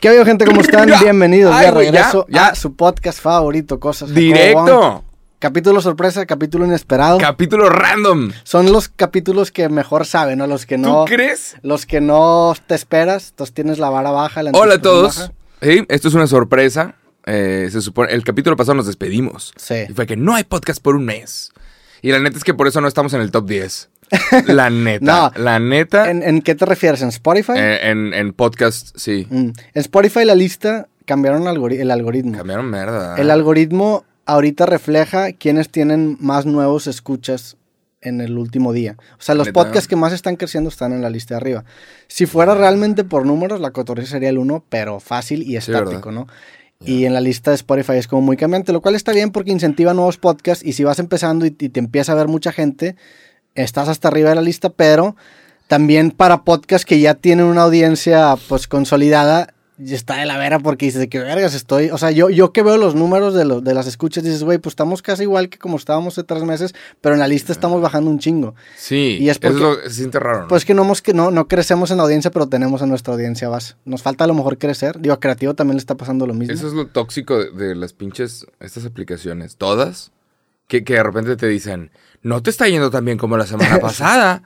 ¿Qué habido, gente? ¿Cómo están? Bienvenidos Ay, ya, regreso ya. a su podcast favorito, Cosas. Directo. Capítulo sorpresa, capítulo inesperado. Capítulo random. Son los capítulos que mejor saben, ¿no? Los que no... ¿Tú crees? Los que no te esperas, entonces tienes la vara baja. La Hola a todos. Sí, esto es una sorpresa. Eh, se supone, el capítulo pasado nos despedimos. Sí. Y fue que no hay podcast por un mes. Y la neta es que por eso no estamos en el top 10. La neta. No. La neta. ¿En, en qué te refieres? ¿En Spotify? eh, en, en podcast, sí. Mm. En Spotify la lista cambiaron algori- el algoritmo. Cambiaron mierda. El algoritmo ahorita refleja quiénes tienen más nuevos escuchas en el último día. O sea, los ¿Neta? podcasts que más están creciendo están en la lista de arriba. Si fuera realmente por números, la cotorrisa sería el uno, pero fácil y Sí, estático, ¿no? Y en la lista de Spotify es como muy cambiante, lo cual está bien porque incentiva nuevos podcasts y si vas empezando y, y te empieza a ver mucha gente, estás hasta arriba de la lista, pero también para podcasts que ya tienen una audiencia pues consolidada, y está de la vera porque dices, de qué vergas estoy. O sea, yo, yo que veo los números de, lo- de las escuchas, dices, güey, pues estamos casi igual que como estábamos hace tres meses, pero en la lista estamos bajando un chingo. Sí. y es porque- se siente raro, ¿no? Pues que no, hemos, que no, no crecemos en la audiencia, pero tenemos a nuestra audiencia base. Nos falta a lo mejor crecer. Digo, a Creativo también le está pasando lo mismo. Eso es lo tóxico de, de las pinches, estas aplicaciones, todas, que, que de repente te dicen, no te está yendo tan bien como la semana pasada.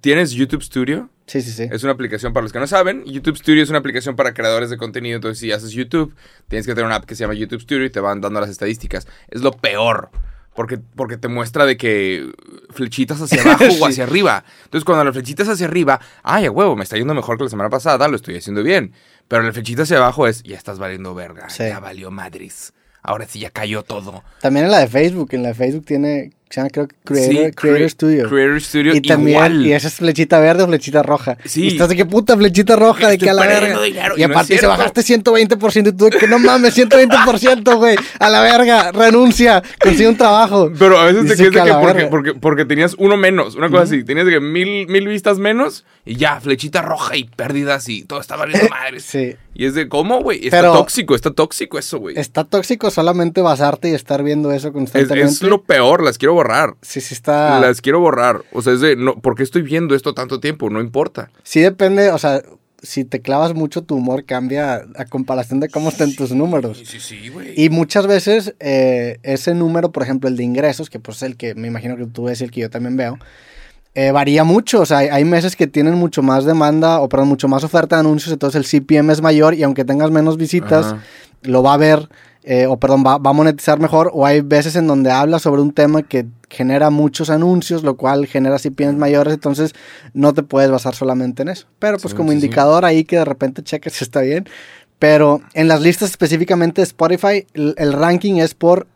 ¿Tienes YouTube Studio? Sí, sí, sí. Es una aplicación para los que no saben. YouTube Studio es una aplicación para creadores de contenido. Entonces, si haces YouTube, tienes que tener una app que se llama YouTube Studio y te van dando las estadísticas. Es lo peor. Porque, porque te muestra de que flechitas hacia abajo Sí. o hacia arriba. Entonces, cuando la flechita es hacia arriba, ay, a huevo, me está yendo mejor que la semana pasada, lo estoy haciendo bien. Pero la flechita hacia abajo es, ya estás valiendo verga, Sí. ya valió madres. Ahora sí ya cayó todo. También en la de Facebook. En la de Facebook tiene, se llama creo Creator, Sí, Creator Crea- Studio. Creator Studio y también, igual. y esa es flechita verde o flechita roja. Sí. Y estás de qué puta flechita roja, de que a la verga. dinero, Y y no es aparte se bajaste 120% y tú de que no mames, 120%, güey. A la verga, renuncia, consigue un trabajo. Pero a veces te quedas de que que porque, porque, porque tenías uno menos, una cosa así. Tenías de que mil, mil vistas menos y ya, flechita roja y pérdidas y todo está valiendo madres. Sí. Y es de, ¿cómo, güey? Está Pero- tóxico, está tóxico eso, güey. Es, Está tóxico solamente basarte y estar viendo eso constantemente. es lo peor, las quiero borrar. Sí, sí está. Las quiero borrar. O sea, es de, no, ¿por qué estoy viendo esto tanto tiempo? No importa. Sí depende, o sea, si te clavas mucho, tu humor cambia a comparación de cómo están tus números. Sí, sí, güey. Y muchas veces eh, ese número, por ejemplo, el de ingresos, que pues es el que me imagino que tú ves y el que yo también veo, eh, varía mucho. O sea, hay, hay meses que tienen mucho más demanda, o perdón, mucho más oferta de anuncios, entonces el CPM es mayor y aunque tengas menos visitas, Ajá. lo va a ver, eh, o perdón, va, va a monetizar mejor. O hay veces en donde habla sobre un tema que genera muchos anuncios, lo cual genera CPMs mayores, entonces no te puedes basar solamente en eso. Pero pues Sí, como sí, sí. indicador ahí que de repente cheques si está bien. Pero en las listas específicamente de Spotify, el, el ranking es por,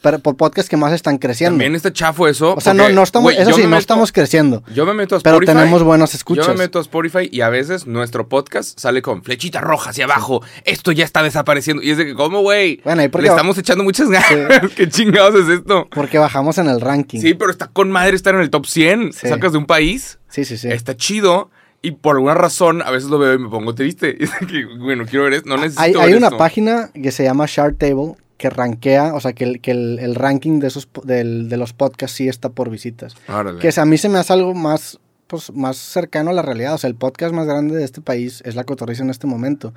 per- por podcasts que más están creciendo. También está chafo eso. o sea, no, porque, no estamos, eso sí, no estamos creciendo. Yo me meto a Pero Spotify. tenemos buenas escuchas. Yo me meto a Spotify y a veces nuestro podcast sale con flechita roja hacia abajo. Esto ya está desapareciendo. Y es de que, ¿cómo, güey? Bueno, ¿y por Le estamos echando muchas ganas. ¿Qué chingados es esto? Porque bajamos en el ranking. Sí, pero está con madre estar en el top 100. Sí. Sacas de un país. sí, sí. sí. Está chido. Y por alguna razón, a veces lo veo y me pongo triste. Y es de que, bueno, quiero ver esto. No necesito Hay, ver hay una esto. página que se llama Chartable que rankea, o sea, que el, que el, el ranking de, esos, del- de los podcasts sí está por visitas. Órale. Que a mí se me hace algo más, pues, más cercano a la realidad. O sea, el podcast más grande de este país es La Cotorrisa en este momento.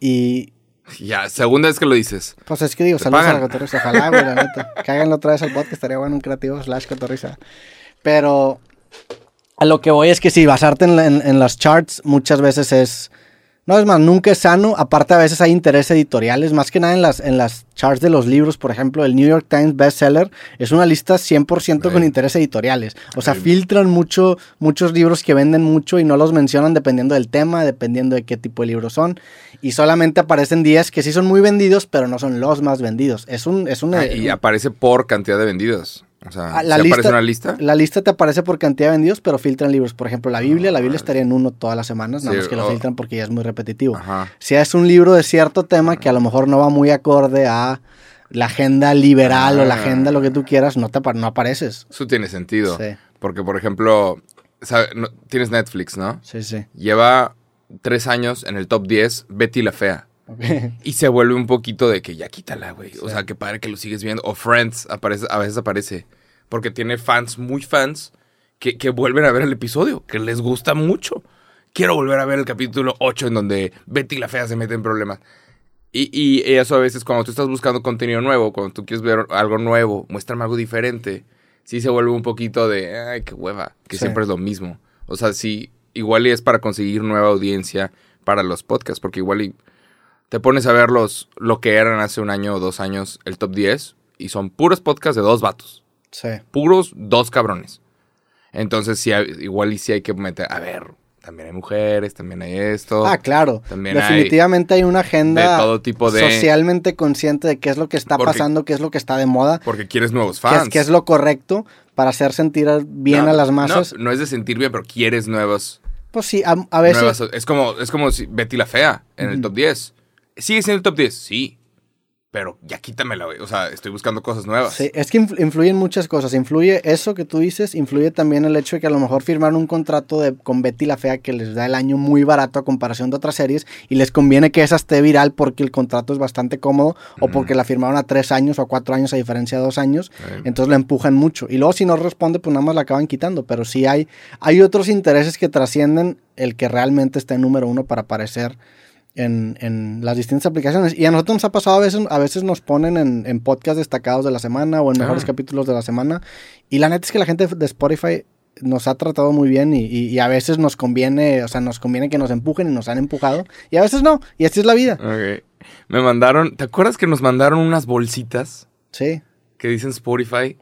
Y Ya, segunda vez que lo dices. pues es que digo, saludos a pagan. La Cotorrisa. Ojalá, güey, la neta. Cáganlo otra vez al podcast, estaría bueno un creativo slash Cotorrisa. Pero a lo que voy es que sí, basarte en, en- en las charts muchas veces es... No, es más, nunca es sano. Aparte, a veces hay intereses editoriales, más que nada en las, en las charts de los libros. Por ejemplo, el New York Times Bestseller es una lista 100% con Right. intereses editoriales. O sea, Right. filtran mucho, muchos libros que venden mucho y no los mencionan dependiendo del tema, dependiendo de qué tipo de libros son. Y solamente aparecen 10 que sí son muy vendidos, pero no son los más vendidos. Es un... Es un Ah, y aparece por cantidad de vendidos. O sea, Ah, la ¿sí lista- aparece una lista? La lista te aparece por cantidad de vendidos, pero filtran libros. Por ejemplo, la Biblia, la Biblia estaría en uno todas las semanas, nada Sí, más que lo o- filtran porque ya es muy repetitivo. Ajá. Si es un libro de cierto tema que a lo mejor no va muy acorde a la agenda liberal o la Ah. agenda, lo que tú quieras, no, te, no apareces. Eso tiene sentido. Sí. Porque, por ejemplo, sabe- no- tienes Netflix, ¿no? Sí, sí. Lleva tres años en el top 10 Betty la Fea. Y se vuelve un poquito de que ya quítala, güey. O sea, que padre que lo sigues viendo. O Friends, aparece, a veces aparece. Porque tiene fans, muy fans, que, que vuelven a ver el episodio, que les gusta mucho. quiero volver a ver el capítulo 8 en donde Betty la Fea se mete en problemas. Y, y eso a veces cuando tú estás buscando contenido nuevo, cuando tú quieres ver algo nuevo, muéstrame algo diferente, sí se vuelve un poquito de, ay, qué hueva, que Sí. siempre es lo mismo. O sea, sí, igual es para conseguir nueva audiencia para los podcasts, porque igual y te pones a ver los, lo que eran hace un año o dos años el top 10 y son puros podcasts de dos vatos, Sí. puros dos cabrones. Entonces, sí, igual y sí hay que meter, a ver, también hay mujeres, también hay esto. Ah, claro. También Definitivamente hay, una agenda de todo tipo de- socialmente consciente de qué es lo que está Porque- pasando, qué es lo que está de moda, Porque quieres nuevos qué fans. es, qué es lo correcto para hacer sentir bien No, a las masas. No, no es de sentir bien, pero quieres nuevos. Pues sí, a, a veces... nuevas- es como, es como si Betty la Fea en el top 10. ¿Sigue siendo el top 10? Sí. Pero ya quítamela, güey. O sea, estoy buscando cosas nuevas. Sí, es que influ- influyen muchas cosas. Influye eso que tú dices, influye también el hecho de que a lo mejor firmaron un contrato de, con Betty la Fea que les da el año muy barato a comparación de otras series y les conviene que esa esté viral porque el contrato es bastante cómodo o porque la firmaron a tres años o a cuatro años a diferencia de dos años. Entonces la empujan mucho. Y luego si no responde, pues nada más la acaban quitando. Pero sí hay, hay otros intereses que trascienden el que realmente está en número uno para aparecer en, en las distintas aplicaciones. Y a nosotros nos ha pasado a veces, a veces nos ponen en, en podcast destacados de la semana o en mejores Ah. capítulos de la semana. Y la neta es que la gente de Spotify nos ha tratado muy bien y, y- y a veces nos conviene, o sea, nos conviene que nos empujen y nos han empujado. Y a veces no. Y así es la vida. Me mandaron. ¿Te acuerdas que nos mandaron unas bolsitas Sí. que dicen Spotify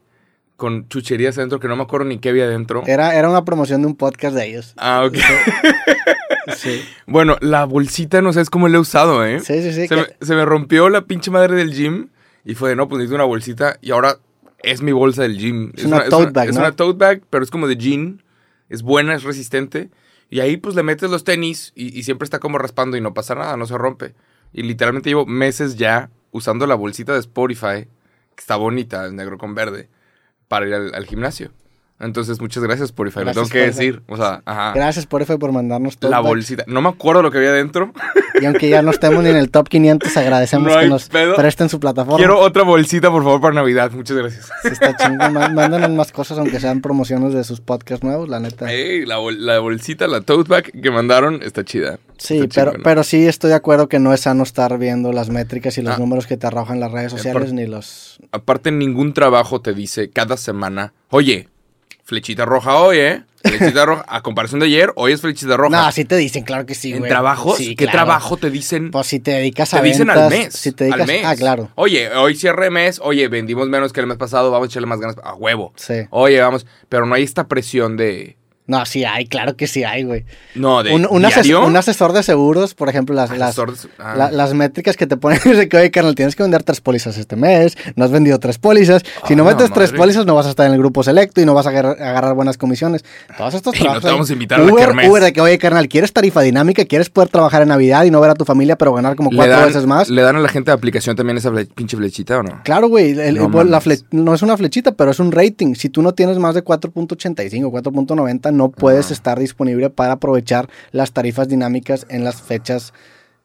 con chucherías adentro que no me acuerdo ni qué había adentro? Era, era una promoción de un podcast de ellos. Ah, ok. Sí. bueno, la bolsita no sabes cómo la he usado, ¿eh? Sí, sí, sí. se, que- me, se me rompió la pinche madre del gym y fue de no, pues necesito una bolsita y ahora es mi bolsa del gym. Es una tote bag, Es ¿no? una tote bag, pero es como de jean. Es buena, es resistente. Y ahí pues le metes los tenis y, y siempre está como raspando y no pasa nada, no se rompe. Y literalmente llevo meses ya usando la bolsita de Spotify, que está bonita, es negro con verde, para ir al, al gimnasio. Entonces, muchas gracias, Spotify. Gracias, lo tengo que Spotify. decir. O sea, ajá. Gracias, Spotify, por mandarnos todo. La bolsita. No me acuerdo lo que había dentro. Y aunque ya no estemos ni en el top 500, agradecemos No que nos pedo. presten su plataforma. Quiero otra bolsita, por favor, para Navidad. Muchas gracias. Sí, está chingón. Má- Mándanos más cosas, aunque sean promociones de sus podcasts nuevos, la neta. Ey, la, bol- la bolsita, la tote bag que mandaron está chida. Sí, Está pero, chingona. pero sí estoy de acuerdo que no es sano estar viendo las métricas y los Ah. números que te arrojan las redes sociales, ni los... Aparte, ningún trabajo te dice cada semana, oye, flechita roja hoy, ¿eh? Flechita roja. A comparación de ayer, hoy es flechita roja. No, sí te dicen, claro que sí, en güey. trabajos, Sí, ¿qué claro. trabajo te dicen? Pues si te dedicas a te dicen al mes. Si te dedicas... al mes. Ah, claro. Oye, hoy cierre mes. Oye, vendimos menos que el mes pasado. Vamos a echarle más ganas. A huevo. Sí. Oye, vamos. Pero no hay esta presión de. No, sí hay, claro que sí hay, güey. No, de. Un, un, ases- un asesor de seguros, por ejemplo, las, las, de- ah. la- las métricas que te ponen es de que, oye, carnal, tienes que vender tres pólizas este mes, no has vendido tres pólizas. Si no metes tres pólizas, no vas a estar en el grupo selecto y no vas a agarrar, agarrar buenas comisiones. Todos estos Y no trabajos. te ahí. vamos a invitar a la Uber, kermés. Uber, de que, oye, carnal, ¿quieres tarifa dinámica? ¿Quieres poder trabajar en Navidad y no ver a tu familia, pero ganar como ¿Le cuatro dan, veces más? ¿Le dan a la gente de aplicación también esa pinche flechita o no? Claro, güey, No no es una flechita, pero es un rating. Si tú no tienes más de 4.85, 4.90, no puedes Ajá. estar disponible para aprovechar las tarifas dinámicas en las fechas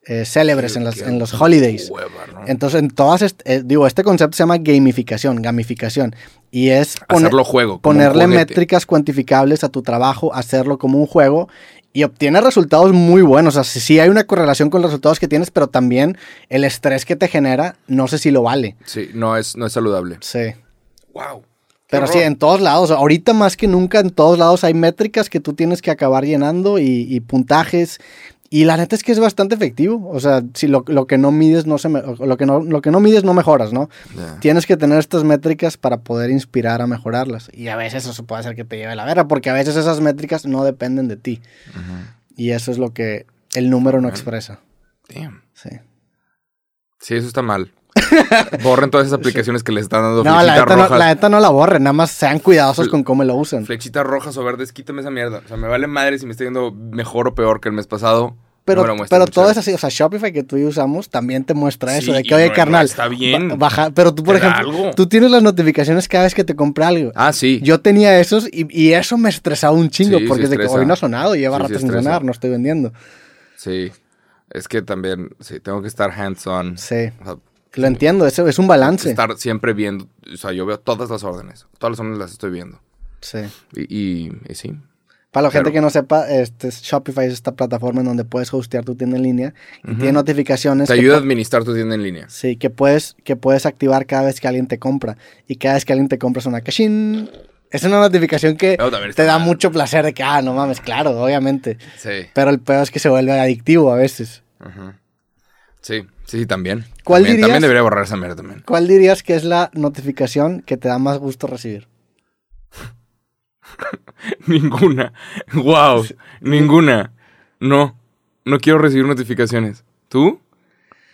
eh, célebres, en, las, en los holidays. hueva, ¿no? Entonces, en todas, eh, digo, este concepto se llama gamificación, gamificación. Y es poner- Hacerlo juego. ponerle métricas cuantificables a tu trabajo, hacerlo como un juego y obtienes resultados muy buenos. O sea, sí- sí hay una correlación con los resultados que tienes, pero también el estrés que te genera, no sé si lo vale. Sí, no es, no es saludable. Sí. Wow. Pero sí, en todos lados, ahorita más que nunca, en todos lados hay métricas que tú tienes que acabar llenando y, y puntajes. Y la neta es que es bastante efectivo. O sea, si lo, lo que no mides no se me- lo que no, lo que no mides no mejoras, ¿no? Tienes que tener estas métricas para poder inspirar a mejorarlas. Y a veces eso puede hacer que te lleve la verga, porque a veces esas métricas no dependen de ti. Y eso es lo que el número no expresa. Damn. Sí. Sí, eso está mal. Borren todas esas aplicaciones que les están dando No, la flechitas neta no, rojas. la neta no la borren, nada más sean cuidadosos Fle- con cómo lo usan. Flechitas rojas o verdes, quítame esa mierda. O sea, me vale madre si me está yendo mejor o peor que el mes pasado. Pero, no pero todo es así, o sea, Shopify que tú y usamos también te muestra eso, Sí, de que, oye, no- carnal, está bien. ba- baja, pero tú, por ejemplo, algo. tú tienes las notificaciones cada vez que te compra algo. Ah, sí. Yo tenía esos y, y eso me estresaba un chingo, Sí, porque es de que hoy no ha sonado, lleva Sí, rato sin sonar, no estoy vendiendo. Sí. Es que también, sí, tengo que estar hands-on. Sí, O sea, lo entiendo, eso es un balance. estar siempre viendo. O sea, yo veo todas las órdenes. Todas las órdenes las estoy viendo. Sí. Y, y, y sí. Para la gente que no sepa, este, Shopify es esta plataforma en donde puedes hostear tu tienda en línea y Ujú. tiene notificaciones. Te que ayuda a administrar tu tienda en línea. Sí, que puedes, que puedes activar cada vez que alguien te compra. Y cada vez que alguien te compra es una cashin. Es una notificación que te da mal. mucho placer de que, ah, no mames, claro, obviamente. Sí. Pero el peor es que se vuelve adictivo a veces. Ajá. Sí, sí, sí, también. ¿Cuál también, dirías? También debería borrar esa mierda también. ¿Cuál dirías que es la notificación que te da más gusto recibir? Ninguna. Wow. Ninguna. No. No quiero recibir notificaciones. ¿Tú?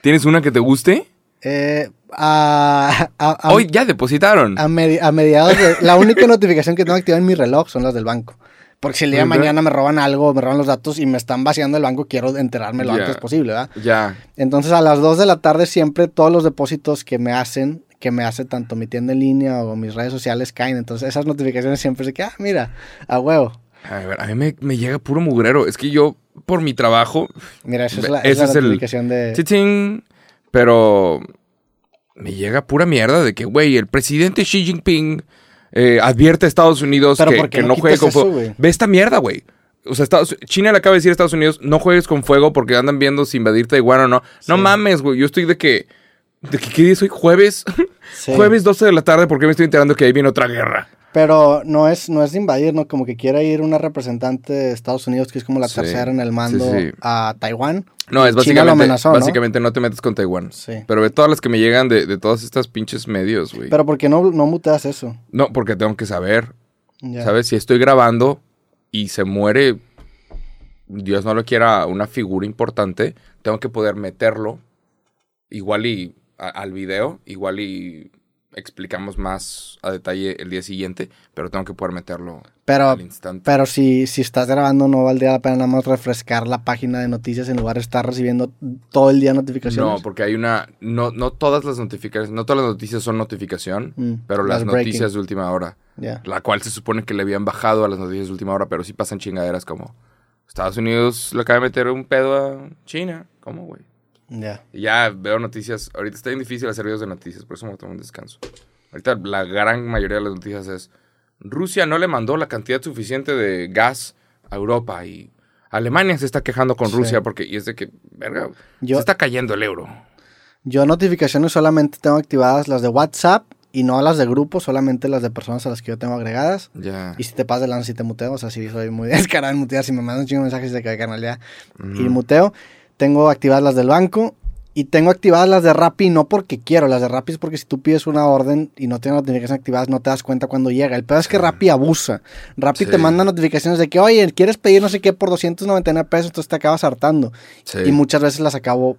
¿Tienes una que te guste? Eh, a, a- a- Hoy ya depositaron. a medi- a mediados de... La única notificación que tengo activada en mi reloj son las del banco. Porque si el día de mañana me roban algo, me roban los datos y me están vaciando el banco, quiero enterarme lo antes posible, ¿verdad? Ya. Entonces a las 2 de la tarde siempre todos los depósitos que me hacen, que me hace tanto mi tienda en línea o mis redes sociales caen. Entonces esas notificaciones siempre se quedan, ah, mira, a huevo. A ver, a mí me, me llega puro mugrero. Es que yo, por mi trabajo, Mira, esa es la, esa es el- notificación de... Pero me llega pura mierda de que, güey, el presidente Xi Jinping eh, advierte a Estados Unidos que, ¿por qué que no no juegue con eso, fuego. güey? Ve esta mierda, güey. O sea, Estados- China le acaba de decir a Estados Unidos, no juegues con fuego porque andan viendo si invadir Taiwán o no. No mames, güey. Yo estoy de que... ¿De que qué día es hoy? ¿Jueves? Sí. Jueves 12 de la tarde porque me estoy enterando que ahí viene otra guerra. Pero no es, no es de invadir, ¿no? Como que quiera ir una representante de Estados Unidos, que es como la Sí, tercera en el mando sí, sí. a Taiwán. No, es básicamente, amenazó, básicamente ¿no? te metes con Taiwán. Sí. Pero ve todas las que me llegan de, de todas estas pinches medios, güey. Pero ¿por qué no, no muteas eso? No, porque tengo que saber. ¿sabes? Si estoy grabando y se muere, Dios no lo quiera, una figura importante, tengo que poder meterlo igual y a- al video, igual y explicamos más a detalle el día siguiente, pero tengo que poder meterlo Pero, al instante. pero si, si estás grabando, no valdría la pena nada más refrescar la página de noticias en lugar de estar recibiendo todo el día notificaciones. No, porque hay una. No, no todas las notificaciones. No todas las noticias son notificación, Mm, pero las, las breaking. noticias de última hora. La cual se supone que le habían bajado a las noticias de última hora, pero sí pasan chingaderas como. Estados Unidos le acaba de meter un pedo a China. ¿Cómo, güey? Ya. Ya veo noticias. Ahorita está bien difícil hacer videos de noticias, por eso me tomo un descanso. Ahorita la gran mayoría de las noticias es. Rusia no le mandó la cantidad suficiente de gas a Europa y. Alemania se está quejando con Sí. Rusia porque. Y es de que. Verga. Yo- se está cayendo el euro. Yo notificaciones solamente tengo activadas las de WhatsApp y no las de grupo, solamente las de personas a las que yo tengo agregadas. Ya. Y si te pasas de lanza, si te muteo, o sea, si soy muy descarado en mutear, si me mandan un chingo de mensajes de que canal ya y muteo. Tengo activadas las del banco y tengo activadas las de Rappi, no porque quiero, las de Rappi es porque si tú pides una orden y no tienes notificaciones activadas, no te das cuenta cuando llega. El peor es que Rappi abusa. Rappi Sí. te manda notificaciones de que, oye, quieres pedir no sé qué por 299 pesos, entonces te acabas hartando. Sí. Y muchas veces las acabo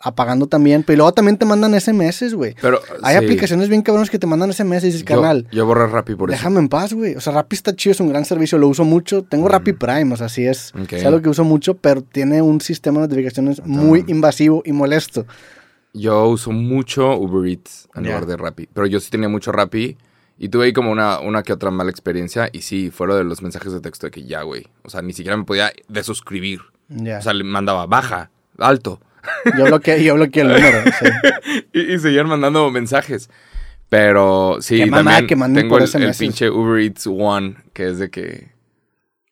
apagando también. Pero luego también te mandan SMS, güey. Pero, Hay sí. aplicaciones bien cabrones que te mandan SMS y dices, Yo- carnal, Yo, borré Rappi por eso. déjame en paz, güey. O sea, Rappi está chido, es un gran servicio, lo uso mucho. Tengo Rappi Prime, o sea, sí es, es algo que uso mucho, pero tiene un sistema de notificaciones muy invasivo y molesto. Yo uso mucho Uber Eats en Ya. lugar de Rappi. Pero yo sí tenía mucho Rappi. Y tuve ahí como una, una que otra mala experiencia. Y sí, fue lo de los mensajes de texto de que ya, güey. O sea, ni siquiera me podía desuscribir. O sea, le mandaba baja, alto. Yo bloqueé, yo bloqueé el número. sí. Y, y seguían mandando mensajes. Pero sí, Qué mamada también que tengo por el, el pinche Uber Eats One, que es de que,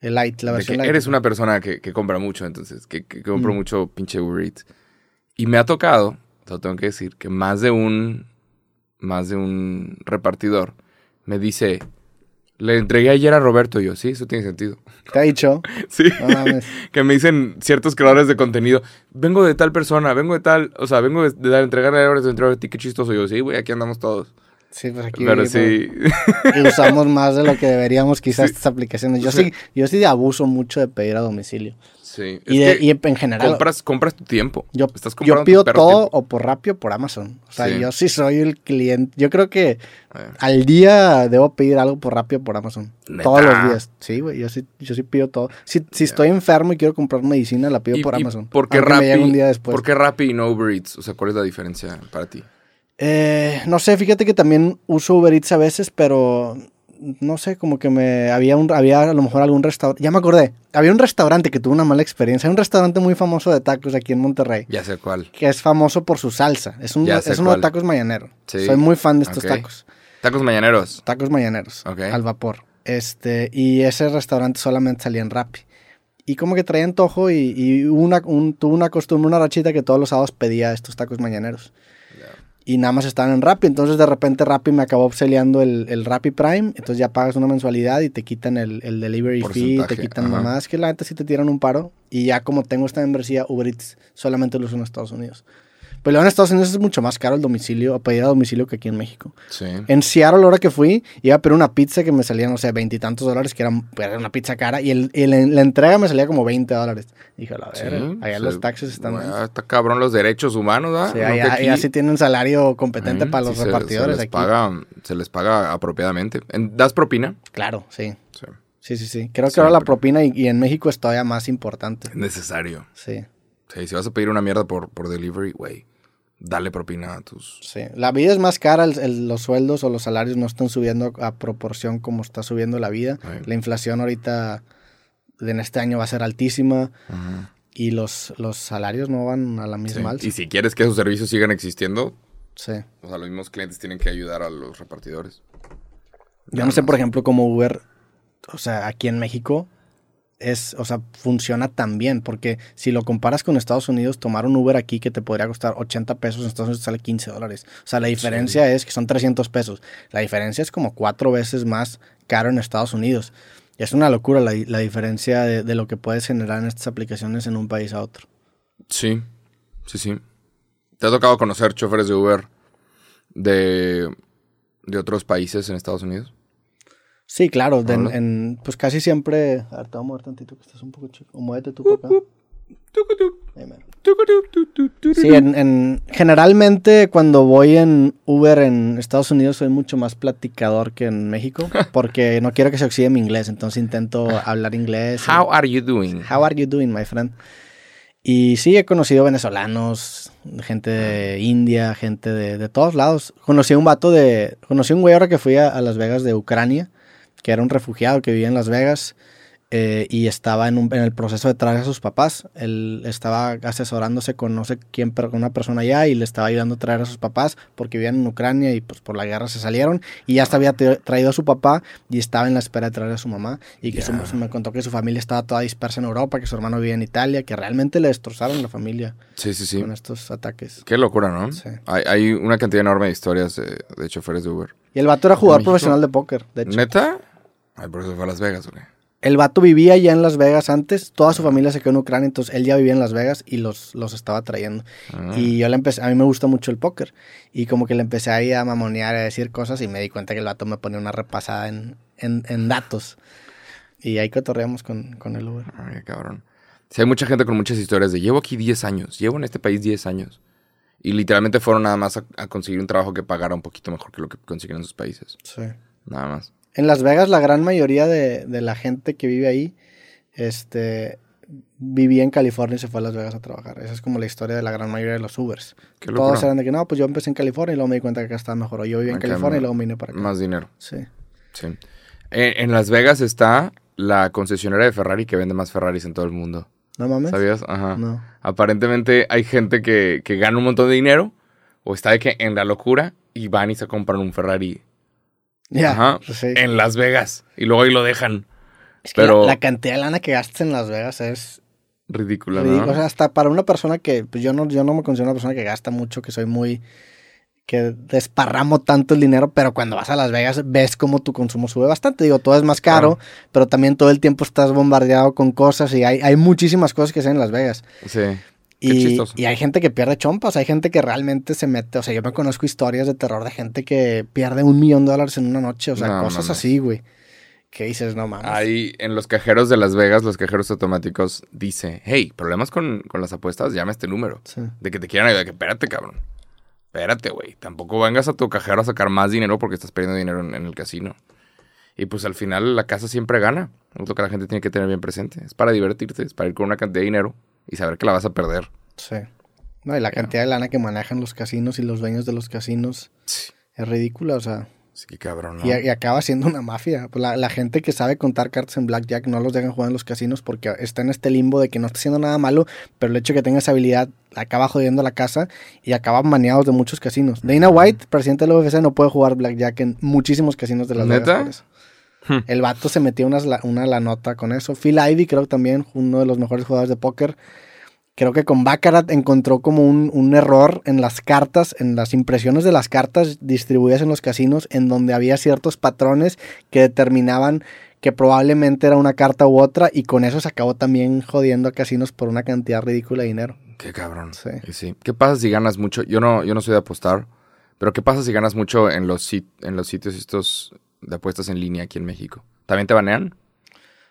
El light, la de versión que light. eres una persona que, que compra mucho, entonces, que, que compro Mm. mucho pinche Uber Eats. Y me ha tocado, te lo tengo que decir, que más de un, más de un repartidor me dice, le entregué ayer a Roberto y yo, sí, eso tiene sentido. Te ha dicho. Sí, No que me dicen ciertos creadores de contenido, vengo de tal persona, vengo de tal, o sea, vengo de, de dar- entregarle horas de entrega a ti, qué chistoso. yo, sí, güey, aquí andamos todos. Sí, pues aquí Pero sí, y usamos más de lo que deberíamos quizás Sí. estas aplicaciones. Yo sí, yo sí abuso mucho de pedir a domicilio. sí. Y, de- y en general, compras, compras tu tiempo. Yo, Estás yo comprando pido todo tiempo. o por Rappi o por Amazon. O sea, Sí. yo sí soy el cliente. Yo creo que Eh, al día debo pedir algo por Rappi o por Amazon. ¿Neta? Todos los días. Sí, güey. Yo sí, yo sí pido todo. Si, si estoy enfermo y quiero comprar medicina, la pido y- por y Amazon. ¿Por qué Rappi? un día después. ¿Por qué Rappi y no Uber Eats? O sea, ¿cuál es la diferencia para ti? Eh, no sé, fíjate que también uso Uber Eats a veces, pero no sé, como que me había un había a lo mejor algún restaurante, ya me acordé, había un restaurante que tuvo una mala experiencia, un restaurante muy famoso de tacos aquí en Monterrey, Ya sé cuál. que es famoso por su salsa, es un es uno de tacos mañanero. Sí. Soy muy fan de estos tacos, Tacos mañaneros. tacos mañaneros Ok. al vapor. Este, y ese restaurante solamente salía en Rappi. Y como que traía antojo y, y una, un, tuvo una costumbre, una rachita que todos los sábados pedía estos tacos mañaneros. Y nada más estaban en Rappi. Entonces de repente Rappi me acabó obseliando el, el Rappi Prime. Entonces ya pagas una mensualidad y te quitan el, el delivery fee, te quitan ajá. más. Que la neta sí te tiran un paro. Y ya como tengo esta membresía, Uber Eats solamente lo uso en Estados Unidos. Pero luego en Estados Unidos es mucho más caro el domicilio, a pedir a domicilio que aquí en México. Sí. En Seattle, la hora que fui, iba a pedir una pizza que me salía, no sé, veintitantos dólares, que era, una pizza cara, y el, la entrega me salía como 20 dólares. Dije, a Sí, ver, allá sí. los taxes están... Bueno, está cabrón los derechos humanos, ¿verdad? Sí, No allá, aquí- allá sí tienen salario competente para sí, los se- repartidores se les aquí. Paga, se les paga apropiadamente. En- ¿Das propina? Claro, sí. Sí. Sí, sí, sí. Creo que ahora la propina y, y en México es todavía más importante. Es necesario. Sí, Sí, si vas a pedir una mierda por, por delivery, güey, dale propina a tus... sí. La vida es más cara, el- el- los sueldos o los salarios no están subiendo a proporción como está subiendo la vida. La inflación ahorita en este año va a ser altísima Ajá. y los, los salarios no van a la Sí. misma alza. Y si quieres que esos servicios sigan existiendo, Sí. o sea, los mismos clientes tienen que ayudar a los repartidores. Yo no sé, por ejemplo, cómo Uber, o sea, aquí en México es, o sea, funciona tan bien, porque si lo comparas con Estados Unidos, tomar un Uber aquí que te podría costar 80 pesos, en Estados Unidos sale 15 dólares. O sea, la diferencia es que son 300 pesos. La diferencia es como cuatro veces más caro en Estados Unidos. Es una locura la, la diferencia de, de lo que puedes generar en estas aplicaciones en un país a otro. Sí, sí, sí. ¿Te ha tocado conocer choferes de Uber de, de otros países en Estados Unidos? Sí, claro, de- en, Órale. en- pues casi siempre... A ver, te voy a mover tantito que estás un poco chico. O muévete tú para acá. Sí, en, en- generalmente cuando voy en Uber en Estados Unidos soy mucho más platicador que en México porque no quiero que se oxide mi inglés, entonces intento hablar inglés. y- How are you doing? How are you doing, my friend? Y sí, he conocido venezolanos, gente de India, gente de, de todos lados. Conocí a un vato de... Conocí a un güey ahora que fui a, a Las Vegas de Ucrania, que era un refugiado que vivía en Las Vegas eh, y estaba en, un- en el proceso de traer a sus papás. Él estaba asesorándose con no sé quién, pero con una persona allá y le estaba ayudando a traer a sus papás porque vivían en Ucrania y pues por la guerra se salieron y ya hasta había tra- traído a su papá y estaba en la espera de traer a su mamá y que su- me contó que su familia estaba toda dispersa en Europa, que su hermano vivía en Italia, que realmente le destrozaron la familia Sí, sí, sí. con estos ataques. Qué locura, ¿no? Sí. Hay, hay una cantidad enorme de historias de, de choferes de Uber. Y el vato era jugador profesional de póker, de hecho. ¿Neta? Ay, por eso fue a Las Vegas, güey. El vato vivía ya en Las Vegas antes, toda su familia se quedó en Ucrania, entonces él ya vivía en Las Vegas y los, los estaba trayendo. Ah. Y yo le empecé, a mí me gusta mucho el póker. Y como que le empecé ahí a mamonear, a decir cosas y me di cuenta que el vato me ponía una repasada en, en, en datos. Y ahí cotorreamos con, con el Uber. Ay, cabrón. Sí, hay mucha gente con muchas historias de llevo aquí 10 años, llevo en este país 10 años. Y literalmente fueron nada más a, a conseguir un trabajo que pagara un poquito mejor que lo que consiguen en sus países. Sí. Nada más. En Las Vegas la gran mayoría de, de la gente que vive ahí este, vivía en California y se fue a Las Vegas a trabajar. Esa es como la historia de la gran mayoría de los Ubers. Todos eran de que no, pues yo empecé en California y luego me di cuenta que acá estaba mejor. O yo vivía en Acá California y luego vine para acá. Más dinero. Sí. Sí. En, en Las Vegas está la concesionaria de Ferrari que vende más Ferraris en todo el mundo. ¿No mames? ¿Sabías? Ajá. No. Aparentemente hay gente que, que gana un montón de dinero o está de que en la locura y van y se compran un Ferrari Ya. Ajá. pues sí. en Las Vegas y luego ahí lo dejan. Es que pero- la, la cantidad de lana que gastas en Las Vegas es ridícula. ¿no? O sea, hasta para una persona que, pues yo no, yo no me considero una persona que gasta mucho, que soy muy, que desparramo tanto el dinero, pero cuando vas a Las Vegas ves cómo tu consumo sube bastante. Digo, todo es más caro, pero también todo el tiempo estás bombardeado con cosas y hay, hay muchísimas cosas que hacer en Las Vegas. Sí. Y, hay gente que pierde chompas, hay gente que realmente se mete, o sea, yo me conozco historias de terror de gente que pierde un millón de dólares en una noche, o sea, No, cosas así, güey. ¿Qué dices? No mames. Ahí en los cajeros de Las Vegas, los cajeros automáticos dice, hey, problemas con, con las apuestas, llama este número. Sí. De que te quieran ayudar, que espérate, cabrón. Espérate, güey. Tampoco vengas a tu cajero a sacar más dinero porque estás perdiendo dinero en, en el casino. Y pues al final la casa siempre gana. Es lo que la gente tiene que tener bien presente. Es para divertirte, es para ir con una cantidad de dinero y saber que la vas a perder. Sí. No, y la cantidad de lana que manejan los casinos y los dueños de los casinos Sí, es ridícula, o sea, sí, cabrón, ¿no? y, y acaba siendo una mafia. Pues la, la gente que sabe contar cartas en Blackjack no los dejan jugar en los casinos porque está en este limbo de que no está haciendo nada malo, pero el hecho de que tenga esa habilidad acaba jodiendo la casa y acaban baneados de muchos casinos. Dana White, presidente de la UFC, no puede jugar Blackjack en muchísimos casinos de las ¿Neta? Vegas. Hmm. El vato se la- una la nota con eso. Phil Ivey, creo que también, uno de los mejores jugadores de póker. Creo que con Baccarat encontró como un, un error en las cartas, en las impresiones de las cartas distribuidas en los casinos, en donde había ciertos patrones que determinaban que probablemente era una carta u otra, y con eso se acabó también jodiendo a casinos por una cantidad ridícula de dinero. Qué cabrón. Sí. Y sí. ¿Qué pasa si ganas mucho? Yo no, yo no soy de apostar, pero ¿qué pasa si ganas mucho en los, sit- en los sitios estos de apuestas en línea aquí en México? ¿También te banean?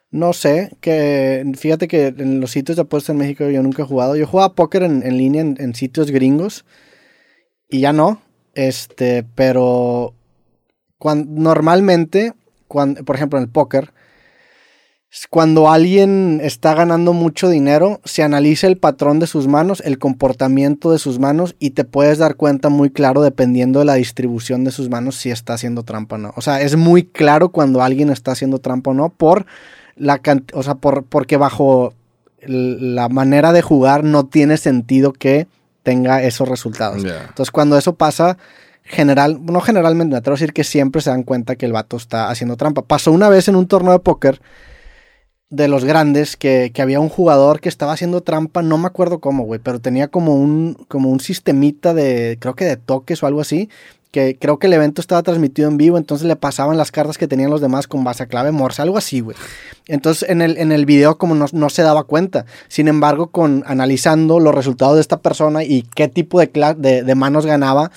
No sé, que fíjate que en los sitios de apuestas en México yo nunca he jugado. Yo jugaba póker en, en línea en, sitios gringos y ya no. Este, pero cuan- normalmente, cuando, por ejemplo, en el póker, cuando alguien está ganando mucho dinero, se analiza el patrón de sus manos, el comportamiento de sus manos y te puedes dar cuenta muy claro dependiendo de la distribución de sus manos si está haciendo trampa o no. O sea, es muy claro cuando alguien está haciendo trampa o no por la o sea, por, porque bajo la manera de jugar no tiene sentido que tenga esos resultados. Entonces, cuando eso pasa, general, no generalmente, me atrevo a decir que siempre se dan cuenta que el vato está haciendo trampa. Pasó una vez en un torneo de póker de los grandes que, que había un jugador que estaba haciendo trampa, no me acuerdo cómo, güey, pero tenía como un, como un sistemita de, creo que de toques o algo así, que creo que el evento estaba transmitido en vivo, entonces le pasaban las cartas que tenían los demás con base a clave morse, algo así, güey. Entonces en el, en el video como no, no se daba cuenta. Sin embargo, con analizando los resultados de esta persona y qué tipo de, de, de manos ganaba,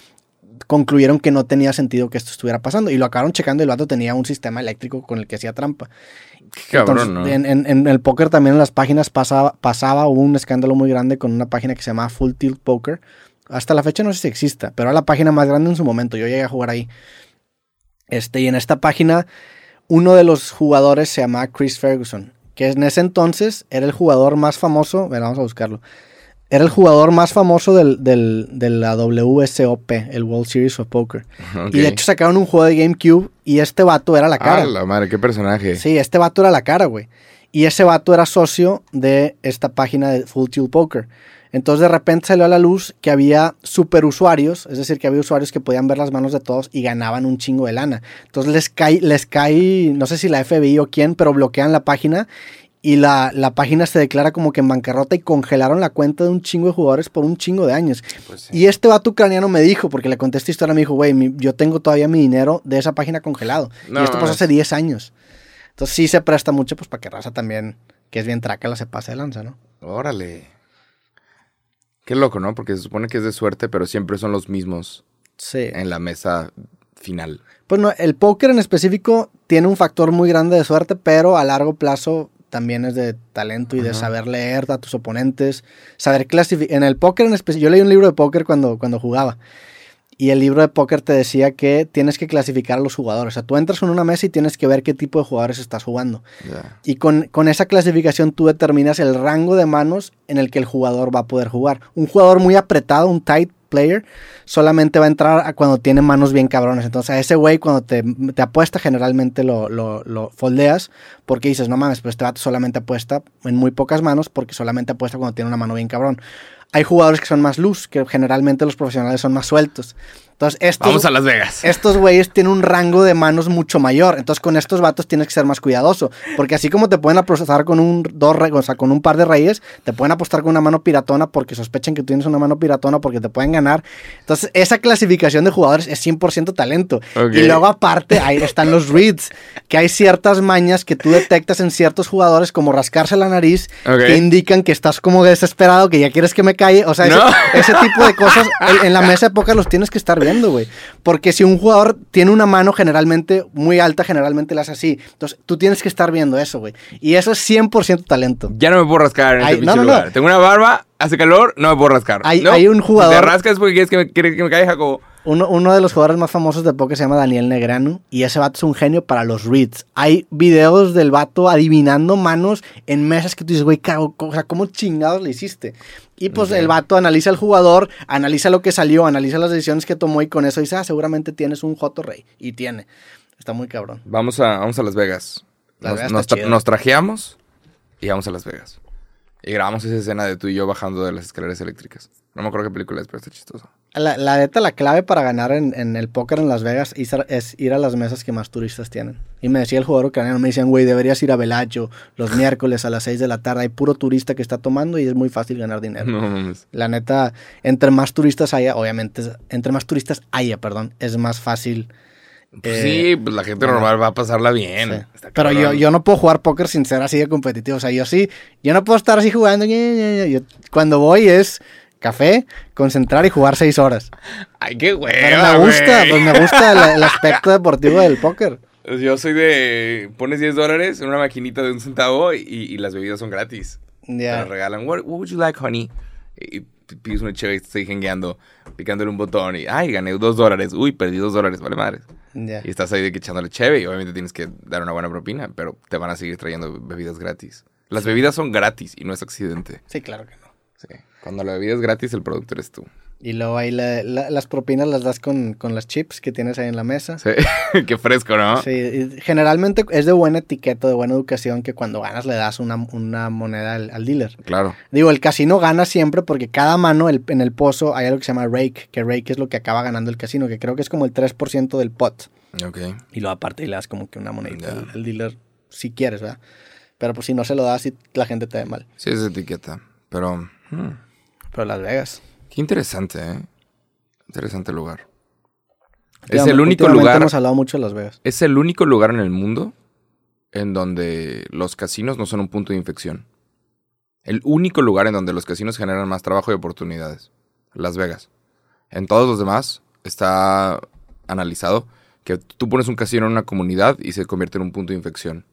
concluyeron que no tenía sentido que esto estuviera pasando. Y lo acabaron checando y el vato tenía un sistema eléctrico con el que hacía trampa. Qué cabrón, Entonces, ¿no? en, en- en el póker también en las páginas pasaba, pasaba, hubo un escándalo muy grande con una página que se llamaba Full Tilt Poker. Hasta la fecha no sé si exista, pero era la página más grande en su momento. Yo llegué a jugar ahí. Este, y en esta página, uno de los jugadores se llamaba Chris Ferguson, que en ese entonces era el jugador más famoso. Bueno, vamos a buscarlo. Era el jugador más famoso del, del- de la WSOP, el World Series of Poker. Ok. Y de hecho sacaron un juego de GameCube y este vato era la cara. Ah, la madre, qué personaje. Sí, este vato era la cara, güey. Y ese vato era socio de esta página de Full Tilt Poker. Entonces de repente salió a la luz que había super usuarios, es decir, que había usuarios que podían ver las manos de todos y ganaban un chingo de lana. Entonces les cae, les cae, no sé si la FBI o quién, pero bloquean la página y la, la página se declara como que en bancarrota y congelaron la cuenta de un chingo de jugadores por un chingo de años. Pues sí. Y este vato ucraniano me dijo, porque le conté esta historia, me dijo, güey, yo tengo todavía mi dinero de esa página congelado. No y esto pasó hace 10 años. Entonces sí se presta mucho, pues para que raza también, que es bien trácala, se pase de lanza, ¿no? Órale. Qué loco, ¿no? Porque se supone que es de suerte, pero siempre son los mismos Sí. en la mesa final. Pues no, el póker en específico tiene un factor muy grande de suerte, pero a largo plazo también es de talento y de saber leer a tus oponentes, saber clasificar. En el póker en específico, yo leí un libro de póker cuando, cuando jugaba. Y el libro de póker te decía que tienes que clasificar a los jugadores. O sea, tú entras en una mesa y tienes que ver qué tipo de jugadores estás jugando. Y con, con esa clasificación tú determinas el rango de manos en el que el jugador va a poder jugar. Un jugador muy apretado, un tight player, solamente va a entrar a cuando tiene manos bien cabrones. Entonces a ese güey cuando te, apuesta generalmente lo, lo, foldeas porque dices, no mames, pero este vato solamente apuesta en muy pocas manos porque solamente apuesta cuando tiene una mano bien cabrón. Hay jugadores que son más luz, que generalmente los profesionales son más sueltos. Entonces, estos, Vamos a Las Vegas. estos güeyes tienen un rango de manos mucho mayor. Entonces, con estos vatos tienes que ser más cuidadoso. Porque así como te pueden apostar con un, dos, o sea, con un par de reyes, te pueden apostar con una mano piratona porque sospechan que tienes una mano piratona porque te pueden ganar. Entonces, esa clasificación de jugadores es 100% talento. Ok. Y luego, aparte, ahí están los reads, que hay ciertas mañas que tú detectas en ciertos jugadores, como rascarse la nariz, Ok. que indican que estás como desesperado, que ya quieres que me calle. O sea, ese, No. ese tipo de cosas en, en la mesa de póker los tienes que estar viendo, güey. Porque si un jugador tiene una mano generalmente muy alta, generalmente la hace así. Entonces, tú tienes que estar viendo eso, güey. Y eso es 100% talento. Ya no me puedo rascar en Ay, este no, no, no. lugar. Tengo una barba, hace calor, no me puedo rascar. Hay- hay un jugador- Si te rascas porque quieres que me, quieres que me caiga, Jacobo. Uno, uno de los jugadores más famosos de póker se llama Daniel Negrano y ese vato es un genio para los reads. Hay videos del vato adivinando manos en mesas que tú dices, güey, cago- o sea, ¿cómo chingados le hiciste? Y pues el vato analiza al jugador, analiza lo que salió, analiza las decisiones que tomó y con eso dice, ah, seguramente tienes un Joto Rey. Y tiene. Está muy cabrón. Vamos a, vamos a Las Vegas. Las Nos, Vegas nos chido. nos trajeamos y vamos a Las Vegas. Y grabamos esa escena de tú y yo bajando de las escaleras eléctricas. No me acuerdo qué película es, pero está chistoso. La, la neta, la clave para ganar en, en el póker en Las Vegas es, ir a las mesas que más turistas tienen. Y me decía el jugador ucraniano, me decían, güey, deberías ir a Velacho los miércoles a las 6 de la tarde. Hay puro turista que está tomando y es muy fácil ganar dinero. No. La neta, entre más turistas haya, obviamente, entre más turistas haya, perdón, es más fácil. Pues eh, sí, pues la gente normal va a pasarla bien. Sí. Pero yo, yo no puedo jugar póker sin ser así de competitivo. O sea, yo sí, yo no puedo estar así jugando. Yo- cuando voy es café, concentrar y jugar seis horas. Ay, qué güey. Pero me gusta, pues me gusta el, el aspecto deportivo del póker. Yo soy de. Pones 10 dólares en una maquinita de un centavo y, y las bebidas son gratis. Te Ya. las regalan. What, what would you like, honey? Y pides una chévere y te estoy jengueando, picándole un botón y. Ay, gané 2 dólares. Uy, perdí 2 dólares, vale madres. Ya. Y estás ahí de que echándole chévere y obviamente tienes que dar una buena propina, pero te van a seguir trayendo bebidas gratis. Las bebidas son gratis y no es accidente. Sí, claro que no. Sí. Cuando la bebida es gratis, el producto eres tú. Y luego ahí la- la- las propinas las das con, con las chips que tienes ahí en la mesa. Sí. Qué fresco, ¿no? Sí, y generalmente es de buena etiqueta, de buena educación que cuando ganas le das una, una moneda al, al dealer. Claro. Digo, el casino gana siempre porque cada mano el- en el pozo hay algo que se llama rake, que rake es lo que acaba ganando el casino, que creo que es como el 3% del pot. Ok. Y luego aparte le das como que una monedita Ya. al, al dealer si quieres, ¿verdad? Pero pues si no se lo das, la gente te ve mal. Sí, es etiqueta. Pero. hmm, Pero Las Vegas. Qué interesante, ¿eh? Interesante lugar. Es el único lugar. hemos hablado mucho de Las Vegas. Es el único lugar en el mundo en donde los casinos no son un punto de infección. El único lugar en donde los casinos generan más trabajo y oportunidades. Las Vegas. En todos los demás está analizado que tú pones un casino en una comunidad y se convierte en un punto de infección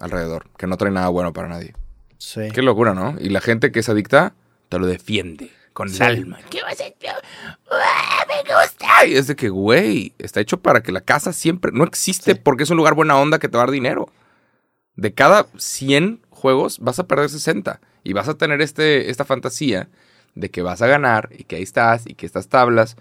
alrededor, que no trae nada bueno para nadie. Sí. Qué locura, ¿no? Y la gente que es adicta te lo defiende con Sí. el alma. ¿Qué vas a hacer? ¡Ah, me gusta! Y es de que, güey, está hecho para que la casa siempre no existe Sí. porque es un lugar buena onda que te va a dar dinero. De cada 100 juegos vas a perder 60 y vas a tener este, esta fantasía de que vas a ganar y que ahí estás y que estas tablas,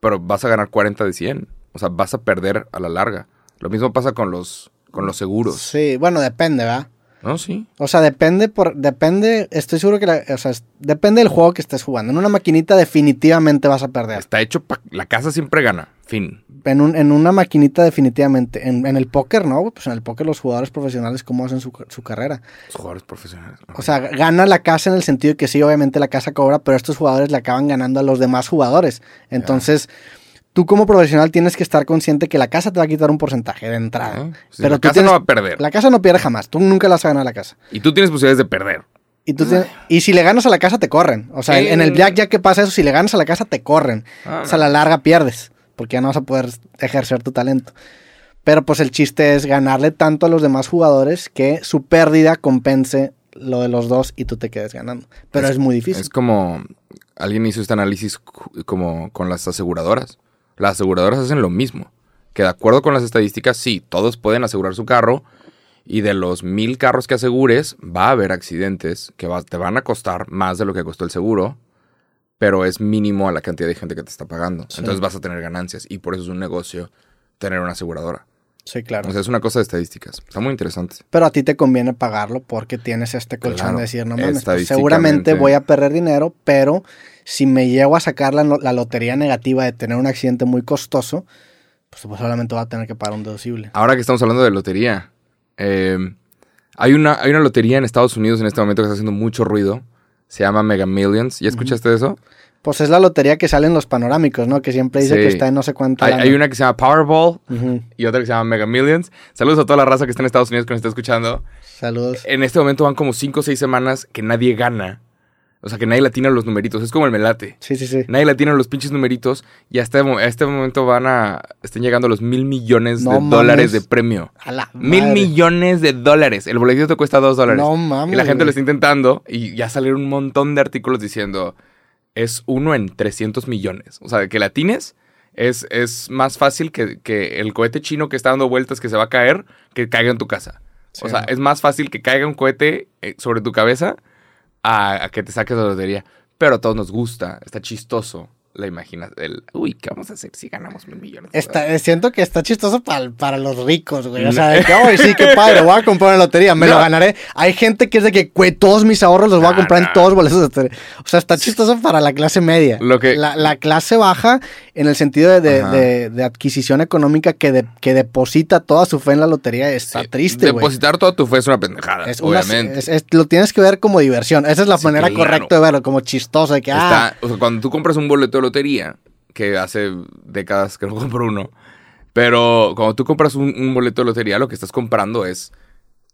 pero vas a ganar 40 de 100. O sea, vas a perder a la larga. Lo mismo pasa con los, con los seguros. Sí, bueno, depende, ¿verdad? ¿No? Sí. O sea, depende por, depende, estoy seguro que, la- o sea, depende del juego que estés jugando. En una maquinita definitivamente vas a perder. Está hecho para... La casa siempre gana. Fin. En, un, en una maquinita definitivamente. En, en el póker, no, pues en el póker los jugadores profesionales, ¿cómo hacen su, su carrera? Los jugadores profesionales. O sea, gana la casa en el sentido de que sí, obviamente la casa cobra, pero estos jugadores le acaban ganando a los demás jugadores. Entonces, tú como profesional tienes que estar consciente que la casa te va a quitar un porcentaje de entrada. Sí, Pero la casa tienes- no va a perder. La casa no pierde jamás, tú nunca la vas a ganar a la casa. Y tú tienes posibilidades de perder. Y, tú tienes- y si le ganas a la casa, te corren. O sea, en el blackjack que pasa eso, si le ganas a la casa, te corren. Ah, o sea, a la larga pierdes, porque ya no vas a poder ejercer tu talento. Pero pues el chiste es ganarle tanto a los demás jugadores que su pérdida compense lo de los dos y tú te quedes ganando. Pero es, muy difícil. Es como... Alguien hizo este análisis como con las aseguradoras. Las aseguradoras hacen lo mismo. Que de acuerdo con las estadísticas, sí, todos pueden asegurar su carro. Y de los mil carros que asegures, va a haber accidentes que va- te van a costar más de lo que costó el seguro. Pero es mínimo a la cantidad de gente que te está pagando. Sí. Entonces vas a tener ganancias. Y por eso es un negocio tener una aseguradora. Sí, claro. O sea, es una cosa de estadísticas. Está muy interesante. Pero a ti te conviene pagarlo porque tienes este colchón Claro, de decir, no mames, pues, seguramente voy a perder dinero, pero si me llego a sacar la, la lotería negativa de tener un accidente muy costoso, pues probablemente voy a tener que pagar un deducible. Ahora que estamos hablando de lotería, eh, hay, una, hay una lotería en Estados Unidos en este momento que está haciendo mucho ruido. Se llama Mega Millions. ¿Ya escuchaste de eso? Pues es la lotería que sale en los panorámicos, ¿no? Que siempre dice Sí. que está en no sé cuánto. Hay, hay una que se llama Powerball y otra que se llama Mega Millions. Saludos a toda la raza que está en Estados Unidos que nos está escuchando. Saludos. En este momento van como 5 o 6 semanas que nadie gana. O sea, que nadie latina los numeritos. Es como el melate. Sí, sí, sí. Nadie latina los pinches numeritos y hasta a este momento van a... Están llegando los mil millones No de mames. dólares de premio. A la Mil madre. millones de dólares. El boletito te cuesta dos dólares. No mames. y la gente güey. lo está intentando y ya salieron un montón de artículos diciendo es uno en 300 millones. O sea, que latines es, es más fácil que, que el cohete chino que está dando vueltas que se va a caer que caiga en tu casa. Sí, o sea, es más fácil que caiga un cohete eh, sobre tu cabeza a, a que te saques de la lotería. Pero a todos nos gusta, está chistoso. La imaginas. El, uy, ¿qué vamos a hacer si ganamos mil millones? Está, siento que está chistoso para, para los ricos, güey. O sea, de que, oh, sí, qué padre, voy a comprar en la lotería, me lo ganaré. Hay gente que es de que, güey, todos mis ahorros los voy a comprar en todos boletos de lotería. O sea, está chistoso para la clase media. Lo que... la, la clase baja, en el sentido de, de, de, adquisición económica que, de, que deposita toda su fe en la lotería, está triste, güey. Depositar toda tu fe es una pendejada, es obviamente. lo tienes que ver como diversión. Esa es la manera correcta de verlo, como chistoso. De que, ah. o sea, cuando tú compras un boleto de lotería, que hace décadas que no compro uno, pero cuando tú compras un, boleto de lotería, lo que estás comprando es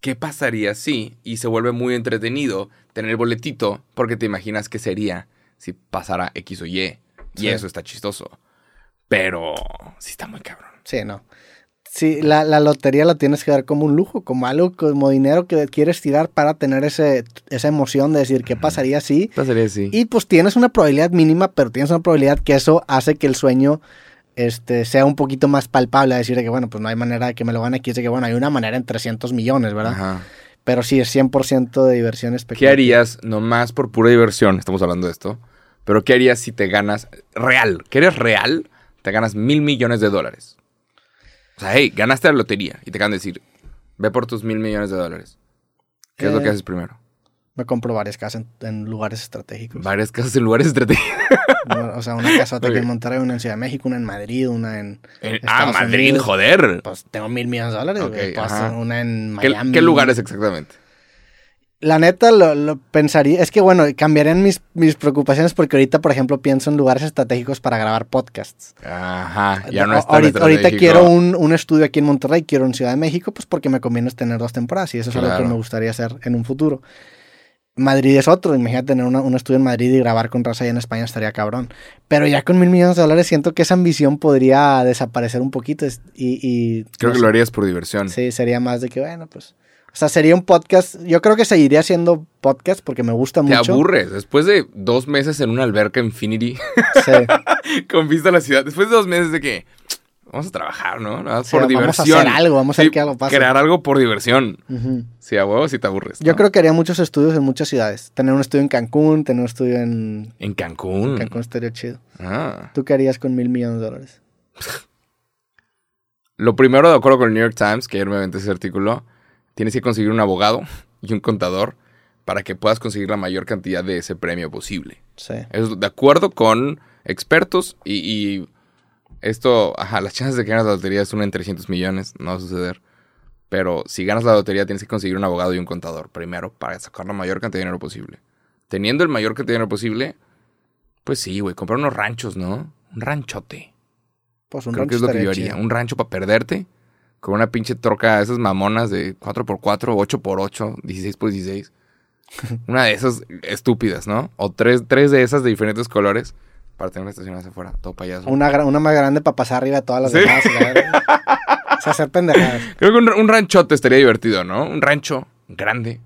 qué pasaría si, y se vuelve muy entretenido tener el boletito porque te imaginas qué sería si pasara X o Y. Y eso está chistoso. Pero sí está muy cabrón. Sí, no. Sí, la, lotería la tienes que dar como un lujo, como algo, como dinero que quieres tirar para tener ese, esa emoción de decir qué pasaría si. Pasaría si. Y pues tienes una probabilidad mínima, pero tienes una probabilidad que eso hace que el sueño este, sea un poquito más palpable. A decir que, bueno, pues no hay manera de que me lo gane aquí. Es que, bueno, hay una manera en 300 millones, ¿verdad? Ajá. Pero sí, es 100% de diversión espectacular. ¿Qué harías, nomás por pura diversión, estamos hablando de esto, pero qué harías si te ganas real? ¿Qué eres real? Te ganas mil millones de dólares. O sea, hey, ganaste la lotería y te acaban de decir, ve por tus mil millones de dólares. ¿Qué es lo que eh, haces primero? Me compro varias casas en, lugares estratégicos. Varias casas en lugares estratégicos. o sea, una casa aquí en Monterrey, una en Ciudad de México, una en Madrid, una en. ah, Madrid, joder. Pues tengo mil millones de dólares. una en Miami. ¿Qué lugares exactamente? La neta lo, pensaría, es que bueno, cambiarían mis, mis preocupaciones porque ahorita, por ejemplo, pienso en lugares estratégicos para grabar podcasts. Ajá, ya no está ahorita, ahorita quiero un, estudio aquí en Monterrey, quiero en Ciudad de México, pues porque me conviene tener dos temporadas y eso es algo que me gustaría hacer en un futuro. Madrid es otro, imagínate tener un estudio en Madrid y grabar con raza allá en España estaría cabrón. Pero ya con mil millones de dólares siento que esa ambición podría desaparecer un poquito y... Creo que lo harías por diversión. Sí, sería más de que, bueno, pues o sea, sería un podcast. Yo creo que seguiría siendo podcast porque me gusta mucho. Te aburres. Después de dos meses en una alberca Infinity. Sí. con vista a la ciudad. Después de dos meses de que. Vamos a trabajar, ¿no? por diversión. Vamos a hacer algo, vamos a hacer que algo pase. Crear algo por diversión. Sí, a huevo, si te aburres. Yo creo que haría muchos estudios en muchas ciudades. Tener un estudio en Cancún, tener un estudio en. En Cancún. En Cancún estaría chido. Ah. ¿Tú qué harías con mil millones de dólares? Lo primero, de acuerdo con el New York Times, que ayer me aventé ese artículo, tienes que conseguir un abogado y un contador para que puedas conseguir la mayor cantidad de ese premio posible. Sí. Eso de acuerdo con expertos y, esto, ajá, las chances de que ganes la lotería es una en 300 millones, no va a suceder. Pero si ganas la lotería tienes que conseguir un abogado y un contador primero para sacar la mayor cantidad de dinero posible. Teniendo el mayor cantidad de dinero posible, pues sí, güey, comprar unos ranchos, ¿no? Un ranchote. Pues un Creo que es lo que yo haría. Un rancho para perderte con una pinche troca, esas mamonas de 4x4, 8x8, 16x16. una de esas estúpidas, ¿no? O tres, tres de esas de diferentes colores para tener una estación hacia afuera, todo payaso. Una, una más grande para pasar arriba de todas las demás. o sea, hacer pendejadas. Creo que un, ranchote estaría divertido, ¿no? Un rancho grande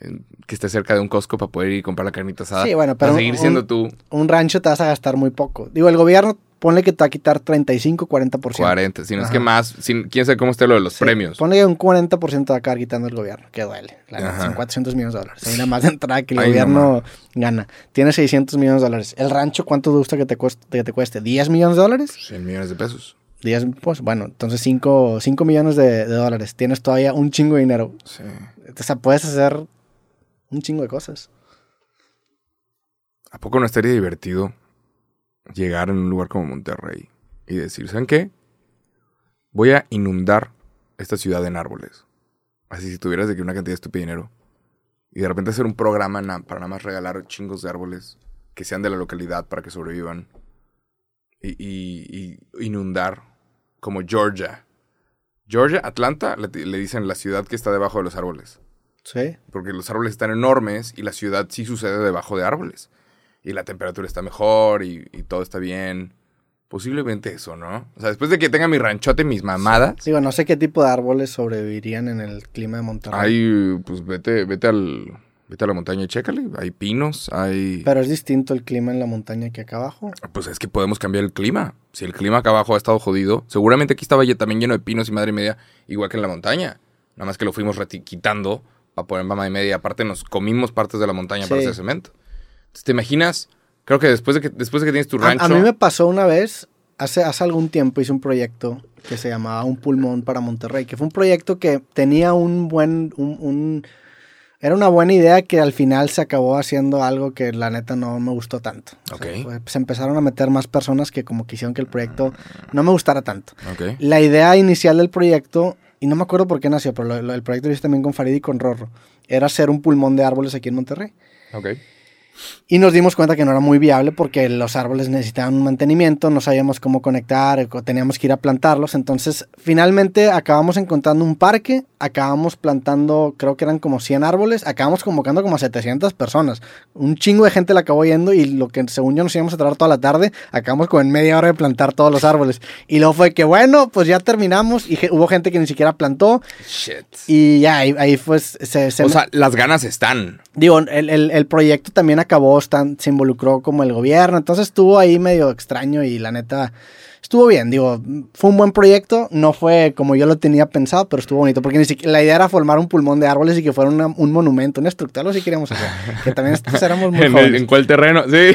eh, que esté cerca de un Costco para poder ir y comprar la carnita asada. Sí, bueno, pero. Para seguir siendo tú. Un rancho te vas a gastar muy poco. Digo, el gobierno ponle que te va a quitar 35, 40%. 40, si no es que más, quién sabe cómo esté lo de los premios. Ponle que un 40% te va a acabar quitando el gobierno, que duele. son 400 millones de dólares. Hay una más de entrada que el gobierno gana. Tiene 600 millones de dólares. ¿El rancho cuánto te gusta que te cueste? Que te cueste? ¿10 millones de dólares? 100 millones de pesos. 10, pues bueno, entonces 5, 5 millones de, de, dólares. Tienes todavía un chingo de dinero. Sí. O sea, puedes hacer un chingo de cosas. ¿A poco no estaría divertido llegar en un lugar como Monterrey y decir, ¿saben qué? Voy a inundar esta ciudad en árboles. Así si tuvieras de que una cantidad de dinero. Y de repente hacer un programa para nada más regalar chingos de árboles que sean de la localidad para que sobrevivan. Y, inundar como Georgia. Georgia, Atlanta, le, le, dicen la ciudad que está debajo de los árboles. Sí. Porque los árboles están enormes y la ciudad sí sucede debajo de árboles y la temperatura está mejor y, todo está bien. Posiblemente eso, ¿no? O sea, después de que tenga mi ranchote, mis mamadas. Digo, no sé qué tipo de árboles sobrevivirían en el clima de Monterrey. Hay, pues vete, vete al. Vete a la montaña y chécale. Hay pinos, hay. Pero es distinto el clima en la montaña que acá abajo. Pues es que podemos cambiar el clima. Si el clima acá abajo ha estado jodido, seguramente aquí estaba ya también lleno de pinos y madre y media, igual que en la montaña. Nada más que lo fuimos quitando para poner mamá y media. Aparte, nos comimos partes de la montaña para hacer cemento. ¿Te imaginas Creo que después de que, después de que tienes tu rancho. a mí me pasó una vez, hace, hace algún tiempo hice un proyecto que se llamaba Un Pulmón para Monterrey, que fue un proyecto que tenía un buen, un, un- era una buena idea que al final se acabó haciendo algo que la neta no me gustó tanto. O sea, Ok. fue- se empezaron a meter más personas que como quisieron que el proyecto no me gustara tanto. Ok. La idea inicial del proyecto, y no me acuerdo por qué nació, pero lo- lo- el proyecto lo hice también con Farid y con Rorro, era hacer un pulmón de árboles aquí en Monterrey. Ok. Y nos dimos cuenta que no era muy viable porque los árboles necesitaban un mantenimiento, no sabíamos cómo conectar, teníamos que ir a plantarlos. Entonces, finalmente acabamos encontrando un parque, acabamos plantando, creo que eran como 100 árboles, acabamos convocando como a 700 personas. Un chingo de gente la acabó yendo y lo que según yo nos íbamos a tardar toda la tarde, acabamos como en media hora de plantar todos los árboles. Y luego fue que, bueno, pues ya terminamos y hubo gente que ni siquiera plantó Shit. y ya ahí, ahí pues se... se o sea, las ganas están. Digo, el, el- el proyecto también acabó, están- se involucró como el gobierno, entonces estuvo ahí medio extraño y la neta estuvo bien. Digo, fue un buen proyecto, no fue como yo lo tenía pensado, pero estuvo bonito, porque ni siquiera, la idea era formar un pulmón de árboles y que fuera una- un monumento, una estructura, algo así queríamos hacer, que también pues, éramos muy ¿En, el- jóvenes. en cuál terreno? Sí.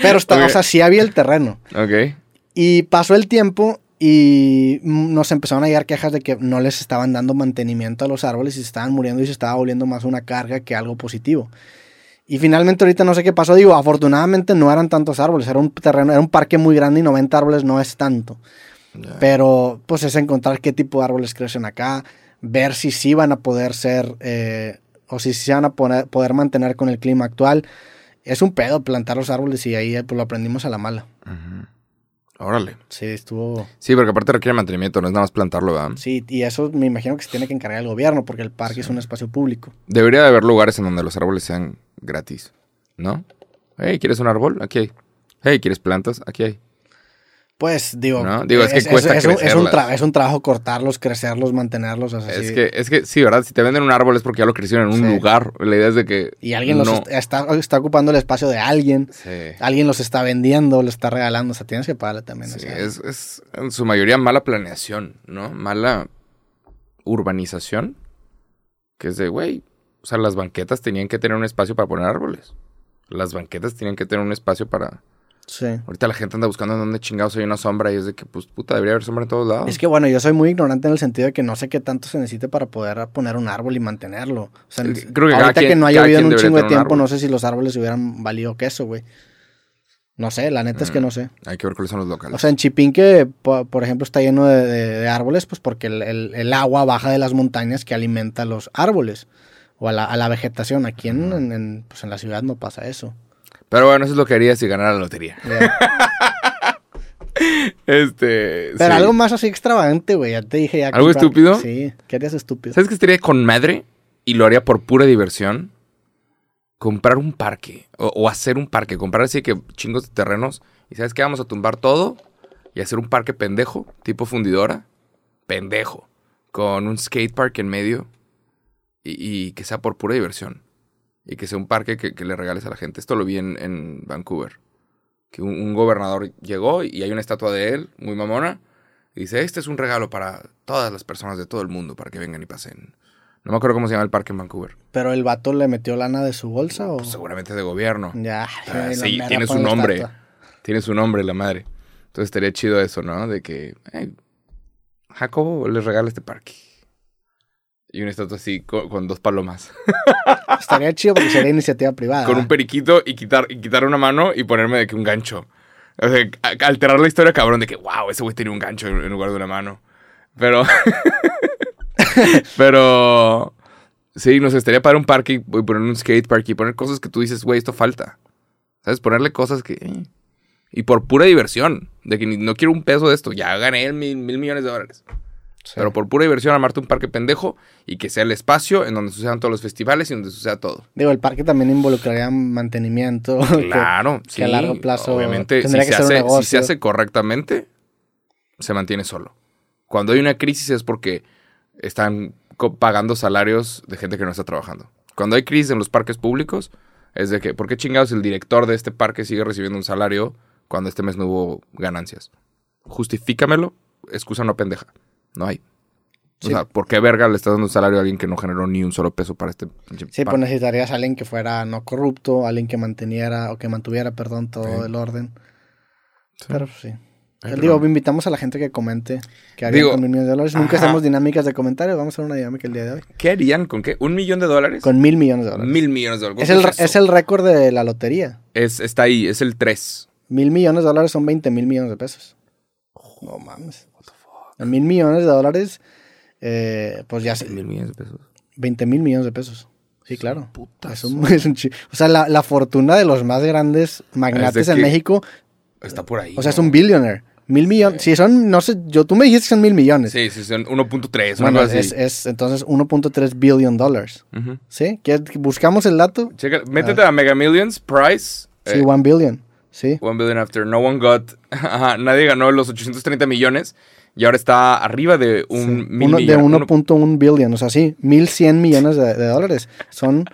Pero está, Ok. o sea, sí había el terreno. Ok. Y pasó el tiempo y nos empezaron a llegar quejas de que no les estaban dando mantenimiento a los árboles y se estaban muriendo y se estaba volviendo más una carga que algo positivo. Y finalmente ahorita no sé qué pasó, digo, afortunadamente no eran tantos árboles, era un terreno, era un parque muy grande y 90 árboles no es tanto. Pero pues es encontrar qué tipo de árboles crecen acá, ver si sí van a poder ser, eh, o si sí van a poner- poder mantener con el clima actual. Es un pedo plantar los árboles y ahí eh, pues lo aprendimos a la mala. Órale. Sí, estuvo... Sí, porque aparte requiere mantenimiento, no es nada más plantarlo, ¿verdad? Sí, y eso me imagino que se tiene que encargar el gobierno porque el parque es un espacio público. Debería de haber lugares en donde los árboles sean gratis, ¿no? Hey, ¿quieres un árbol? Aquí hay. Hey, ¿quieres plantas? Aquí hay. Pues digo, No, digo, es que cuesta es un- es un, es un trabajo cortarlos, crecerlos, mantenerlos. Es que, es que sí, ¿verdad? Si te venden un árbol es porque ya lo crecieron en un Sí. lugar. La idea es de que. Y alguien los no. está, está ocupando el espacio de alguien, Sí. alguien los está vendiendo, los está regalando, o sea, tienes que pagarle también. Sí, es en su mayoría mala planeación, ¿no? Mala urbanización. Que es de, güey, o sea, las banquetas tenían que tener un espacio para poner árboles. Las banquetas tenían que tener un espacio para... Sí. Ahorita la gente anda buscando en dónde chingados hay una sombra y es de que, pues, puta, debería haber sombra en todos lados. Es que bueno, yo soy muy ignorante en el sentido de que no sé qué tanto se necesite para poder poner un árbol y mantenerlo. O sea, creo que ahorita que quien- no ha cada llovido en un chingo de tiempo, no sé si los árboles hubieran valido queso, güey. No sé, la neta es que Mm. no sé. Hay que ver cuáles son los locales. O sea, en Chipinque, po- por ejemplo, está lleno de, de- de árboles, pues porque el, el- el agua baja de las montañas que alimenta los árboles o a la, a la vegetación. Aquí en, en- en, pues en la ciudad no pasa eso. Pero bueno, eso es lo que haría si ganara la lotería. Este. Pero sí. algo más así extravagante, güey. Ya te dije ya. ¿Algo comprar- estúpido? Sí, ¿qué harías estúpido? ¿Sabes qué estaría con madre? Y lo haría por pura diversión. Comprar un parque. O, o hacer un parque. Comprar así que chingos de terrenos. Y ¿sabes qué? Vamos a tumbar todo. Y hacer un parque pendejo. Tipo fundidora. Pendejo. Con un skate park en medio. Y, y que sea por pura diversión. Y que sea un parque que, que le regales a la gente. Esto lo vi en, en Vancouver. Que un, un gobernador llegó y hay una estatua de él, muy mamona. Y dice, este es un regalo para todas las personas de todo el mundo para que vengan y pasen. No me acuerdo cómo se llama el parque en Vancouver. ¿Pero el vato le metió lana de su bolsa o...? Pues seguramente de gobierno. Ya. Ah, sí, tiene su nombre. estatua. Tiene su nombre, la madre. Entonces estaría chido eso, ¿no? De que hey, Jacobo les regala este parque. Y una estatua así con, con dos palomas. Estaría chido porque sería iniciativa privada. con un periquito y quitar, y quitar una mano y ponerme de que un gancho. O sea, alterar la historia, cabrón, de que, wow, ese güey tenía un gancho en, en lugar de una mano. Pero. pero. Sí, nos estaría para un parque y poner un skate park y poner cosas que tú dices, güey, esto falta. ¿Sabes? Ponerle cosas que. eh. Y por pura diversión. De que ni- no quiero un peso de esto. Ya gané mil millones de dólares. Sí. Pero por pura diversión, armarte un parque pendejo y que sea el espacio en donde sucedan todos los festivales y donde suceda todo. Digo, el parque también involucraría mantenimiento. que- Claro, que sí. a largo plazo Obviamente, si se, que un hace, si se hace correctamente, se mantiene solo. Cuando hay una crisis es porque están pagando salarios de gente que no está trabajando. Cuando hay crisis en los parques públicos, es de que, ¿por qué chingados el director de este parque sigue recibiendo un salario cuando este mes no hubo ganancias? Justifícamelo, excusa no pendeja. No hay. O sea, ¿por qué verga le estás dando salario a alguien que no generó ni un solo peso para este Sí, pues necesitarías a alguien que fuera no corrupto, alguien que manteniera o que mantuviera, perdón, todo Sí. el orden. Sí. Pero pues, sí. Ay, Digo, perdón. invitamos a la gente que comente que harían Digo, con mil millones de dólares. Nunca ajá. hacemos dinámicas de comentarios, vamos a hacer una dinámica el día de hoy. ¿Qué harían con qué? ¿Un millón de dólares? Con mil millones de dólares. Mil millones de dólares. es, el, el récord de la lotería. Es- está ahí, es el 3. Mil millones de dólares son 20 mil millones de pesos. No mames. Mil millones de dólares, eh, pues ya sé, Mil millones de pesos. 20 mil millones de pesos. Sí, claro. Putas. Es un, es un o sea, la, la fortuna de los más grandes magnates en México, Está por ahí. o sea, es un billionaire. Mil millones. Si son, no sé, yo, tú me dijiste que son mil millones. Sí, sí, son 1.3, una Bueno, cosa es, así. es entonces 1.3 billion dólares. Ujú. ¿Sí? ¿Quieres- ¿Buscamos el dato? Checa, métete a Mega Millions, Price. Sí, eh, one billion. Sí. One billion after. No one got. Ajá, nadie ganó los 830 millones. Y ahora está arriba de un Sí. mil Uno- de millón- uno- 1.1 billion, o sea, sí, 1100 millones de, de dólares. Son,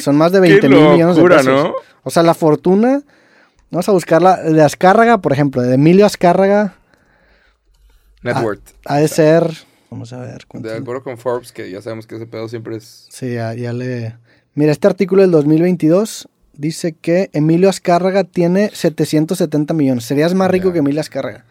son más de 20 Qué mil millones de pesos. ¿no? O sea, la fortuna, vamos a buscarla, de Azcárraga, por ejemplo, de Emilio Azcárraga, Net Ah, worth. ha de ser, vamos a ver, cuánto- De acuerdo con Forbes, que ya sabemos que ese pedo siempre es. Sí, ya, ya le... Mira, este artículo del 2022 dice que Emilio Azcárraga tiene 770 millones. Serías más rico que Emilio Azcárraga.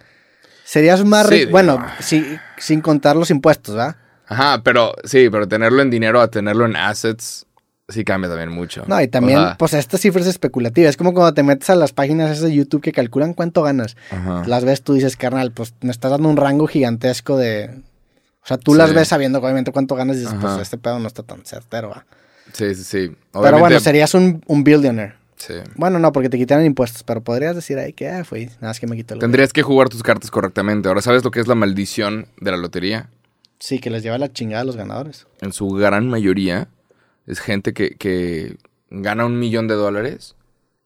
Serías más Sí, rico, bueno, sí, sin contar los impuestos, ¿verdad? Ajá, pero sí, pero tenerlo en dinero a tenerlo en assets sí cambia también mucho. No, y también, O sea, pues esta cifra es especulativa. Es como cuando te metes a las páginas esas de YouTube que calculan cuánto ganas. ajá. Las ves, tú dices, carnal, pues me estás dando un rango gigantesco de... O sea, tú las ves sabiendo obviamente cuánto ganas y dices, pues este pedo no está tan certero, ¿va? Sí, sí, sí. Pero bueno, serías un, un billionaire. Sí. Bueno, no, porque te quitaron impuestos, pero podrías decir ahí que ah, fue, nada más que me quitó el... Tendrías que jugar tus cartas correctamente. Ahora, ¿sabes lo que es la maldición de la lotería? Sí, que les lleva la chingada a los ganadores. En su gran mayoría es gente que, que gana un millón de dólares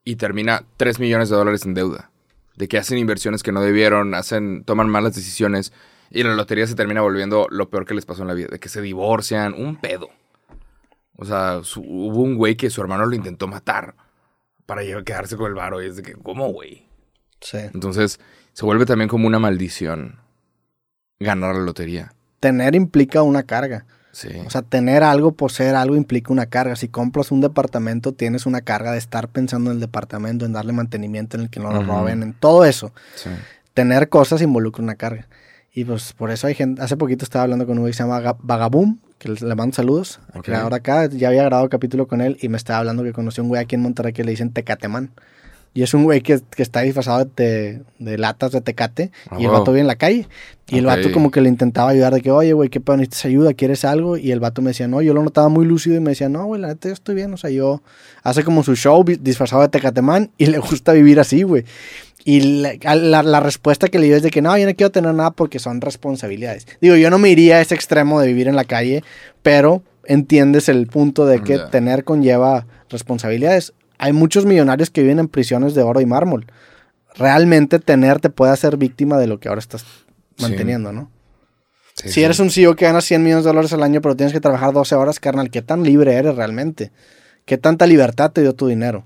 y termina tres millones de dólares en deuda. De que hacen inversiones que no debieron, hacen, toman malas decisiones y la lotería se termina volviendo lo peor que les pasó en la vida. De que se divorcian, un pedo. O sea, su- hubo un güey que su hermano lo intentó matar para quedarse con el varo. Y es de que, ¿cómo, güey? Sí. Entonces, se vuelve también como una maldición ganar la lotería. Tener implica una carga. Sí. O sea, tener algo, poseer algo implica una carga. Si compras un departamento, tienes una carga de estar pensando en el departamento, en darle mantenimiento, en el que no lo roben, en todo eso. sí. Tener cosas involucra una carga. Y pues por eso hay gente. Hace poquito estaba hablando con un güey que se llama Ga- Vagaboom, que le mando saludos. al Ok. creador acá. Ya había grabado capítulo con él y me estaba hablando que conoció un güey aquí en Monterrey que le dicen Tecatemán. Y es un güey que, que está disfrazado de, de latas de tecate. Ah, y el vato vive en la calle. Y el vato como que le intentaba ayudar de que, oye, güey, ¿qué pedo? ¿Necesitas ayuda? ¿Quieres algo? Y el vato me decía, no, yo lo notaba muy lúcido y me decía, no, güey, la neta yo estoy bien. O sea, yo hace como su show disfrazado de Tecatemán y le gusta vivir así, güey. Y la, a la- la respuesta que le dio es de que no, yo no quiero tener nada porque son responsabilidades. Digo, yo no me iría a ese extremo de vivir en la calle, pero entiendes el punto de que tener conlleva responsabilidades. Hay muchos millonarios que viven en prisiones de oro y mármol. Realmente tener te puede hacer víctima de lo que ahora estás Sí. manteniendo, ¿no? Sí, si sí. eres un CEO que gana 100 millones de dólares al año, pero tienes que trabajar 12 horas, carnal, ¿qué tan libre eres realmente? ¿Qué tanta libertad te dio tu dinero?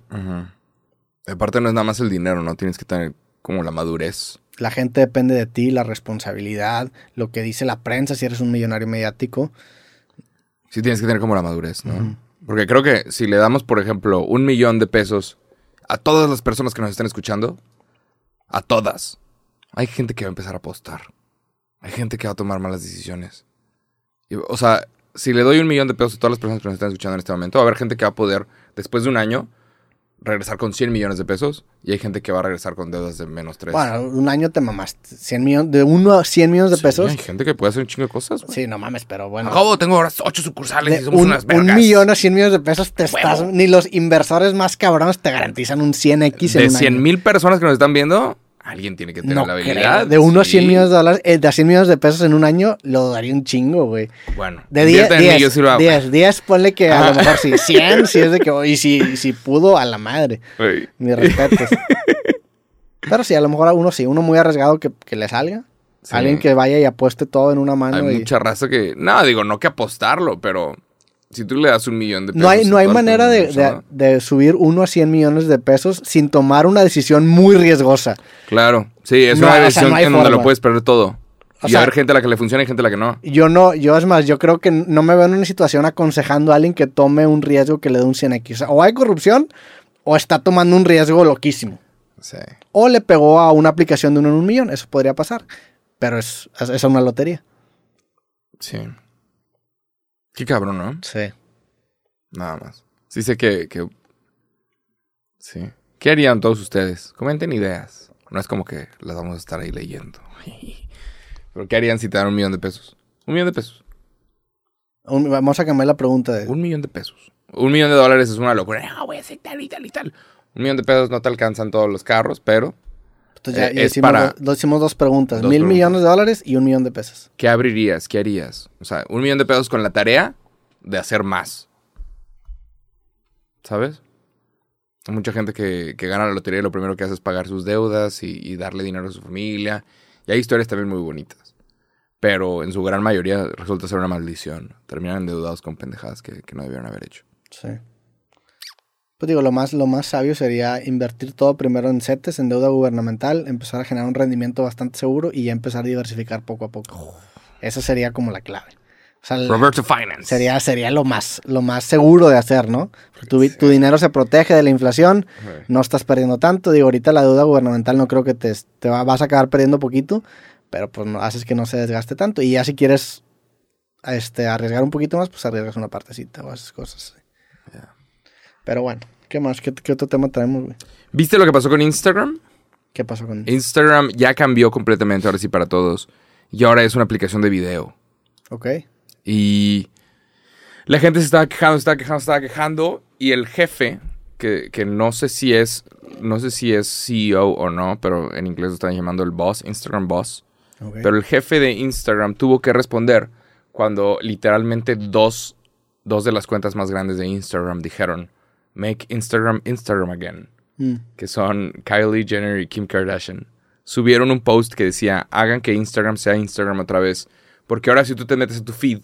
Aparte no es nada más el dinero, ¿no? Tienes que tener como la madurez. La gente depende de ti, la responsabilidad, lo que dice la prensa si eres un millonario mediático. Sí tienes que tener como la madurez, ¿no? Porque creo que si le damos, por ejemplo, un millón de pesos a todas las personas que nos estén escuchando, a todas, hay gente que va a empezar a apostar. Hay gente que va a tomar malas decisiones. Y, o sea, si le doy un millón de pesos a todas las personas que nos están escuchando en este momento, va a haber gente que va a poder, después de un año, regresar con 100 millones de pesos. Y hay gente que va a regresar con deudas de menos 3. Bueno, un año te mamaste. 100 millones, de 1 a 100 millones de pesos. hay gente que puede hacer un chingo de cosas. güey. Sí, no mames, pero bueno. Acabo, tengo ahora ocho sucursales y De somos un, unas un vergas. millón a 100 millones de pesos te Huevo. estás... Ni los inversores más cabrones te garantizan un 100x en De un 100 año. mil personas que nos están viendo, alguien tiene que tener No la creo. habilidad. De 1 a 100 Sí. millones de dólares, eh, de a 100 millones de pesos en un año, lo daría un chingo, güey. Bueno, De 10, invierte en mí, yo sí lo hago. 10, 10, ponle que a lo mejor sí. 100, si es de que, y si, si pudo, a la madre. Güey. Mis respetos. Pero sí, a lo mejor a uno sí, uno muy arriesgado que, que le salga. Sí. Alguien que vaya y apueste todo en una mano. Hay y- mucha raza que. No, digo, no que apostarlo, pero si tú le das un millón de pesos. No hay, no hay manera de, de- de subir 1 a 100 millones de pesos sin tomar una decisión muy riesgosa. Claro, sí, es No, una o sea, decisión no en donde lo puedes perder todo. O y sea- hay gente a la que le funciona y gente a la que no. Yo no, yo es más, yo creo que no me veo en una situación aconsejando a alguien que tome un riesgo que le dé un 100x. O, sea, o hay corrupción o está tomando un riesgo loquísimo. Sí. O le pegó a una aplicación de uno en un millón. Eso podría pasar. Pero es, es una lotería. Sí. Qué cabrón, ¿no? Sí. Nada más. Sí sé que, que... Sí. ¿Qué harían todos ustedes? Comenten ideas. No es como que las vamos a estar ahí leyendo. Pero ¿qué harían si te dan un millón de pesos? Un millón de pesos. Un- vamos a cambiar la pregunta de... Un millón de pesos. Un millón de dólares es una locura. Ah, voy a hacer tal y tal y tal. Un millón de pesos no te alcanzan todos los carros, pero Entonces ya, eh, ya es hicimos, para- dos, dos- hicimos dos preguntas. Dos Mil preguntas. millones de dólares y un millón de pesos. ¿qué abrirías? ¿Qué harías? O sea, un millón de pesos con la tarea de hacer más. ¿Sabes? Hay mucha gente que, que gana la lotería y lo primero que hace es pagar sus deudas y, y darle dinero a su familia. Y hay historias también muy bonitas. Pero en su gran mayoría resulta ser una maldición. Terminan endeudados con pendejadas que, que no debieron haber hecho. Sí. Pues digo, lo más, lo más sabio sería invertir todo primero en CETES, en deuda gubernamental, empezar a generar un rendimiento bastante seguro y ya empezar a diversificar poco a poco. Esa sería como la clave. O sea, Finance. sería, sería lo más, lo más seguro de hacer, ¿no? Tu, dinero se protege de la inflación, no estás perdiendo tanto. Digo, ahorita la deuda gubernamental no creo que te, te va- vas a acabar perdiendo poquito, pero pues no, haces que no se desgaste tanto. Y ya si quieres este, arriesgar un poquito más, pues arriesgas una partecita o esas cosas. Pero bueno, ¿qué más? ¿Qué, qué otro tema traemos, güey? ¿Viste lo que pasó con Instagram? ¿Qué pasó con Instagram ya cambió completamente, ahora sí para todos. Y ahora es una aplicación de video. Ok. Y la gente se estaba quejando, se estaba quejando, se estaba quejando. Y el jefe, que, que no sé si es, no sé si es CEO o no, pero en inglés lo están llamando el boss, Instagram boss. ok. Pero el jefe de Instagram tuvo que responder cuando literalmente dos, dos de las cuentas más grandes de Instagram dijeron, make Instagram Instagram again. Mm, que son Kylie Jenner y Kim Kardashian, subieron un post que decía, hagan que Instagram sea Instagram otra vez, porque ahora si tú te metes a tu feed,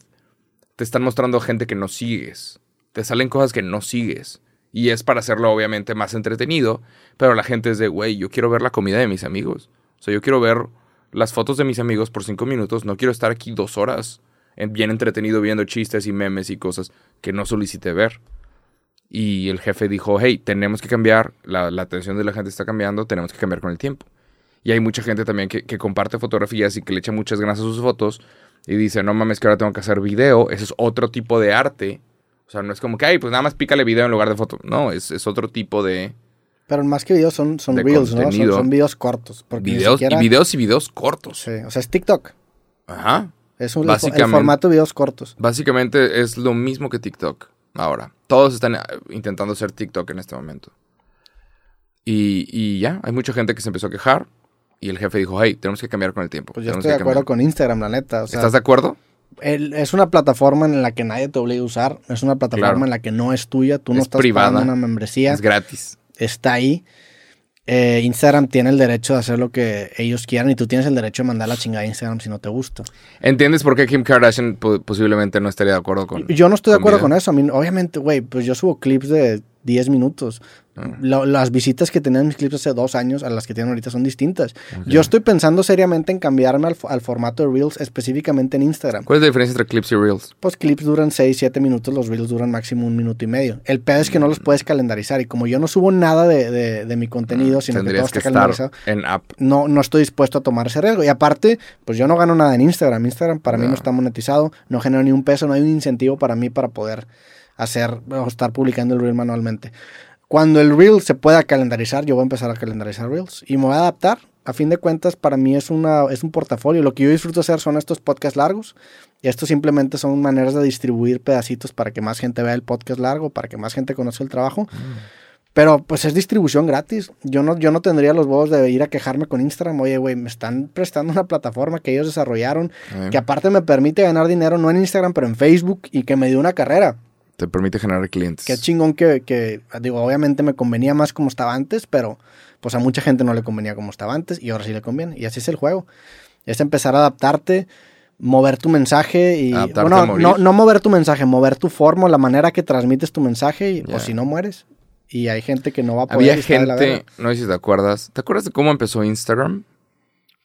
te están mostrando gente que no sigues, te salen cosas que no sigues, y es para hacerlo obviamente más entretenido, pero la gente es de, güey, yo quiero ver la comida de mis amigos, o sea, yo quiero ver las fotos de mis amigos por cinco minutos, no quiero estar aquí dos horas, en- bien entretenido viendo chistes y memes y cosas que no solicité ver. Y el jefe dijo, hey, tenemos que cambiar, la, la atención de la gente está cambiando, tenemos que cambiar con el tiempo. Y hay mucha gente también que, que comparte fotografías y que le echa muchas ganas a sus fotos y dice, no mames, que ahora tengo que hacer video, ese es otro tipo de arte. O sea, no es como que, ay, pues nada más pícale video en lugar de foto. No, es, es otro tipo de Pero más que videos son, son reels, ¿no? Son, videos cortos. Porque videos siquiera- y videos y videos cortos. Sí, o sea, es TikTok. Ajá. Es un, el, formato de videos cortos. Básicamente es lo mismo que TikTok ahora. Todos están eh, intentando hacer TikTok en este momento. Y, y ya, hay mucha gente que se empezó a quejar y el jefe dijo, hey, tenemos que cambiar con el tiempo. Pues yo estoy de acuerdo cambiar". con Instagram, la neta. O sea, ¿Estás de acuerdo? el- es una plataforma en la que nadie te obliga a usar. Es una plataforma Claro. en la que no es tuya. Tú no Es estás privada. pagando una membresía. Es gratis. está ahí. Eh, Instagram tiene el derecho de hacer lo que ellos quieran y tú tienes el derecho de mandar la chingada a Instagram si no te gusta. ¿Entiendes por qué Kim Kardashian po- posiblemente no estaría de acuerdo con Yo no estoy de acuerdo con eso. A mí, obviamente, güey, pues yo subo clips de 10 minutos. Ah. Las visitas que tenían mis clips hace dos años a las que tienen ahorita son distintas. Yo estoy pensando seriamente en cambiarme al, fo- al formato de Reels específicamente en Instagram. ¿Cuál es la diferencia entre clips y reels? Pues clips duran 6, 7 minutos, los Reels duran máximo un minuto y medio. El pedo es que no los puedes calendarizar y como yo no subo nada de, de- de mi contenido, sino que todo Tendrías está que estar calendarizado, en app. no, no estoy dispuesto a tomar ese riesgo. Y aparte, pues yo no gano nada en Instagram. Instagram para mí no está monetizado, no genero ni un peso, no hay un incentivo para mí para poder hacer o estar publicando el reel manualmente. Cuando el reel se pueda calendarizar, yo voy a empezar a calendarizar reels y me voy a adaptar. A fin de cuentas, para mí es, una, es un portafolio. Lo que yo disfruto hacer son estos podcasts largos. Y estos simplemente son maneras de distribuir pedacitos para que más gente vea el podcast largo, para que más gente conozca el trabajo. Pero pues es distribución gratis. Yo no, yo no tendría los huevos de ir a quejarme con Instagram. Oye, güey, me están prestando una plataforma que ellos desarrollaron, que aparte me permite ganar dinero no en Instagram, pero en Facebook y que me dio una carrera. Te permite generar clientes. Qué chingón que, que, digo, obviamente me convenía más como estaba antes, pero pues a mucha gente no le convenía como estaba antes y ahora sí le conviene. Y así es el juego. Es empezar a adaptarte, mover tu mensaje y... Adaptarte bueno, a morir. no, no mover tu mensaje, mover tu forma, la manera que transmites tu mensaje y pues si no mueres. Y hay gente que no va a poder. Había la gente, no sé si te acuerdas. ¿Te acuerdas de cómo empezó Instagram?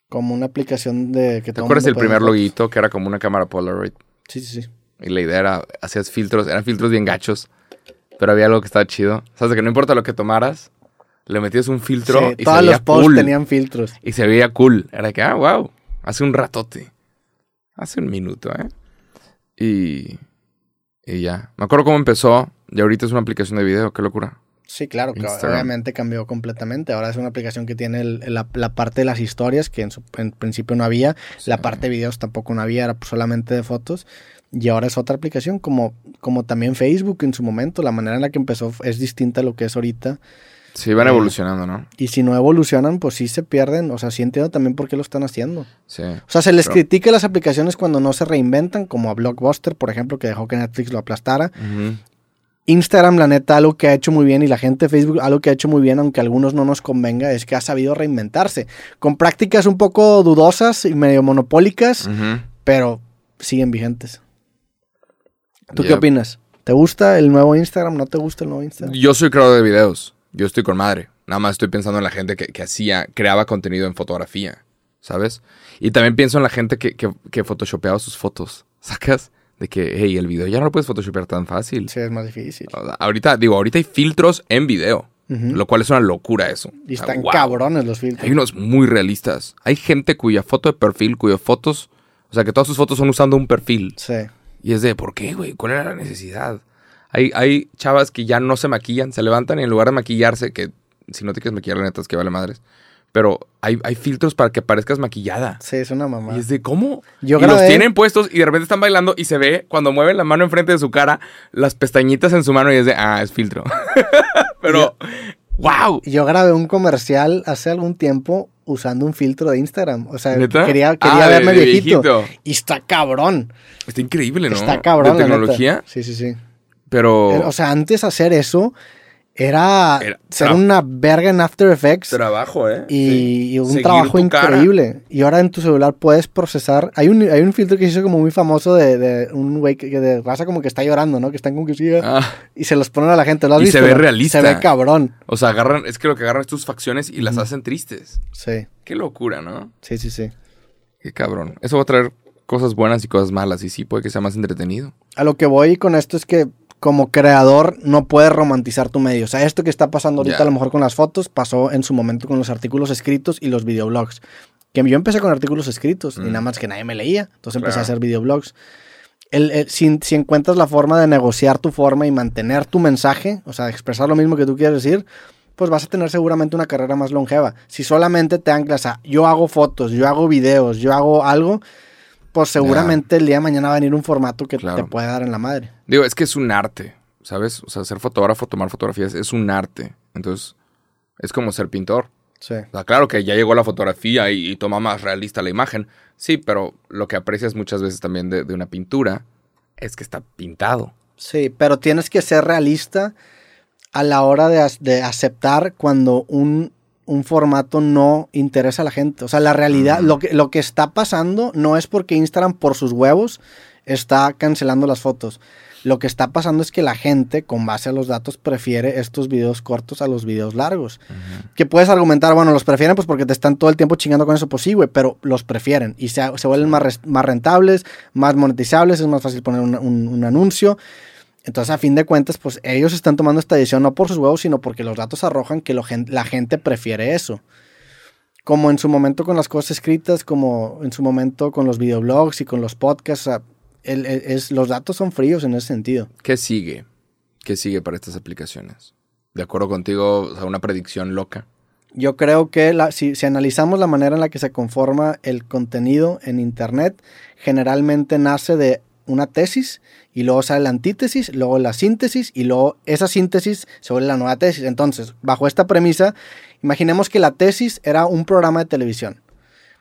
Como una aplicación de que ¿Te acuerdas mundo el puede primer loguito que era como una cámara Polaroid? Sí, sí, sí. Y la idea era, hacías filtros, eran filtros bien gachos, pero había algo que estaba chido. Sabes, de que no importa lo que tomaras, le metías un filtro Sí, y todos se veía los posts cool. tenían filtros. Y se veía cool. Era que, ah, wow, hace un ratote. Hace un minuto, ¿eh? Y, y ya. Me acuerdo cómo empezó y ahorita es una aplicación de video, qué locura. Sí, claro, que obviamente cambió completamente. Ahora es una aplicación que tiene el- la, la parte de las historias, que en, su- en principio no había. La parte de videos tampoco no había, era solamente de fotos. Y ahora es otra aplicación, como, como también Facebook en su momento. La manera en la que empezó es distinta a lo que es ahorita. Sí, van Eh, evolucionando, ¿no? Y si no evolucionan, pues sí se pierden. O sea, sí entiendo también por qué lo están haciendo. Sí. O sea, se les Pero- critica a las aplicaciones cuando no se reinventan, como a Blockbuster, por ejemplo, que dejó que Netflix lo aplastara. Instagram, la neta, algo que ha hecho muy bien y la gente de Facebook, algo que ha hecho muy bien, aunque a algunos no nos convenga, es que ha sabido reinventarse. Con prácticas un poco dudosas y medio monopólicas, pero siguen vigentes. ¿Tú qué opinas? ¿Te gusta el nuevo Instagram? ¿No te gusta el nuevo Instagram? Yo soy creador de videos. Yo estoy con madre. Nada más estoy pensando en la gente que, que hacía, creaba contenido en fotografía, ¿sabes? Y también pienso en la gente que, que, que photoshopeaba sus fotos, ¿sacas? De que, hey, el video ya no lo puedes photoshopear tan fácil. Sí, es más difícil. Ahorita, digo, ahorita hay filtros en video, lo cual es una locura eso. Y están wow. cabrones los filtros. Hay unos muy realistas. Hay gente cuya foto de perfil, cuyas fotos, o sea, que todas sus fotos son usando un perfil. Sí. Y es de, ¿por qué, güey? ¿Cuál era la necesidad? Hay, hay chavas que ya no se maquillan, se levantan y en lugar de maquillarse, que si no te quieres maquillar, la neta es que vale madres. Pero hay, hay filtros para que parezcas maquillada. Sí, es una mamá. Y es de, ¿cómo? Yo y los tienen puestos y de repente están bailando y se ve cuando mueven la mano enfrente de su cara, las pestañitas en su mano y es de, ah, es filtro. Pero, wow. Yo grabé un comercial hace algún tiempo usando un filtro de Instagram. O sea, ¿Neta? quería, Ah, quería verme de viejito. viejito. Y está cabrón. Está increíble, ¿no? Está cabrón. De la neta. tecnología. Sí, sí, sí. Pero Eh, O sea, antes hacer eso era, Era ser una verga en After Effects trabajo, ¿eh? y, y un Seguir trabajo cara. increíble. Y ahora en tu celular puedes procesar. Hay un, hay un filtro que se hizo como muy famoso de, de un güey que, de raza como que está llorando, ¿no? Que están como que sigue. Ah, Y se los ponen a la gente. ¿Lo has Y visto? se ve no? realista. Se ve cabrón. o sea, agarran, es que lo que agarran es tus facciones y las hacen tristes. Sí, Qué locura, ¿no? sí, sí, sí. Qué cabrón. Eso va a traer cosas buenas y cosas malas y sí puede que sea más entretenido. A lo que voy con esto es que como creador no puedes romantizar tu medio. O sea, esto que está pasando ahorita a lo mejor con las fotos pasó en su momento con los artículos escritos y los videoblogs. Que yo empecé con artículos escritos y Mm. nada más que nadie me leía. Entonces empecé Claro. a hacer videoblogs. El, el- si, si encuentras la forma de negociar tu forma y mantener tu mensaje, o sea, expresar lo mismo que tú quieres decir, pues vas a tener seguramente una carrera más longeva. Si solamente te anclas a yo hago fotos, yo hago videos, yo hago algo, pues seguramente el día de mañana va a venir un formato que Claro. te puede dar en la madre. Digo, es que es un arte, ¿sabes? O sea, ser fotógrafo, tomar fotografías es un arte. Entonces, es como ser pintor. Sí. O sea, claro que ya llegó la fotografía y, y toma más realista la imagen. Sí, pero lo que aprecias muchas veces también de, de una pintura es que está pintado. Sí, pero tienes que ser realista a la hora de aceptar cuando un, un formato no interesa a la gente. O sea, la realidad, lo, que, lo que está pasando no es porque Instagram por sus huevos está cancelando las fotos. Lo que está pasando es que la gente, con base a los datos, prefiere estos videos cortos a los videos largos. Que puedes argumentar, bueno, los prefieren pues porque te están todo el tiempo chingando con eso, pues sí, güey, pero los prefieren y se, se vuelven más, más rentables, más monetizables, es más fácil poner un, un- un anuncio. Entonces, a fin de cuentas, pues ellos están tomando esta decisión no por sus huevos, sino porque los datos arrojan que lo la gente prefiere eso. Como en su momento con las cosas escritas, como en su momento con los videoblogs y con los podcasts, o sea, el- el- es, los datos son fríos en ese sentido. ¿Qué sigue? ¿Qué sigue para estas aplicaciones? De acuerdo contigo, o sea, una predicción loca. Yo creo que la- si, si analizamos la manera en la que se conforma el contenido en Internet, generalmente nace de una tesis y luego sale la antítesis, luego la síntesis y luego esa síntesis se vuelve la nueva tesis. Entonces, bajo esta premisa, imaginemos que la tesis era un programa de televisión.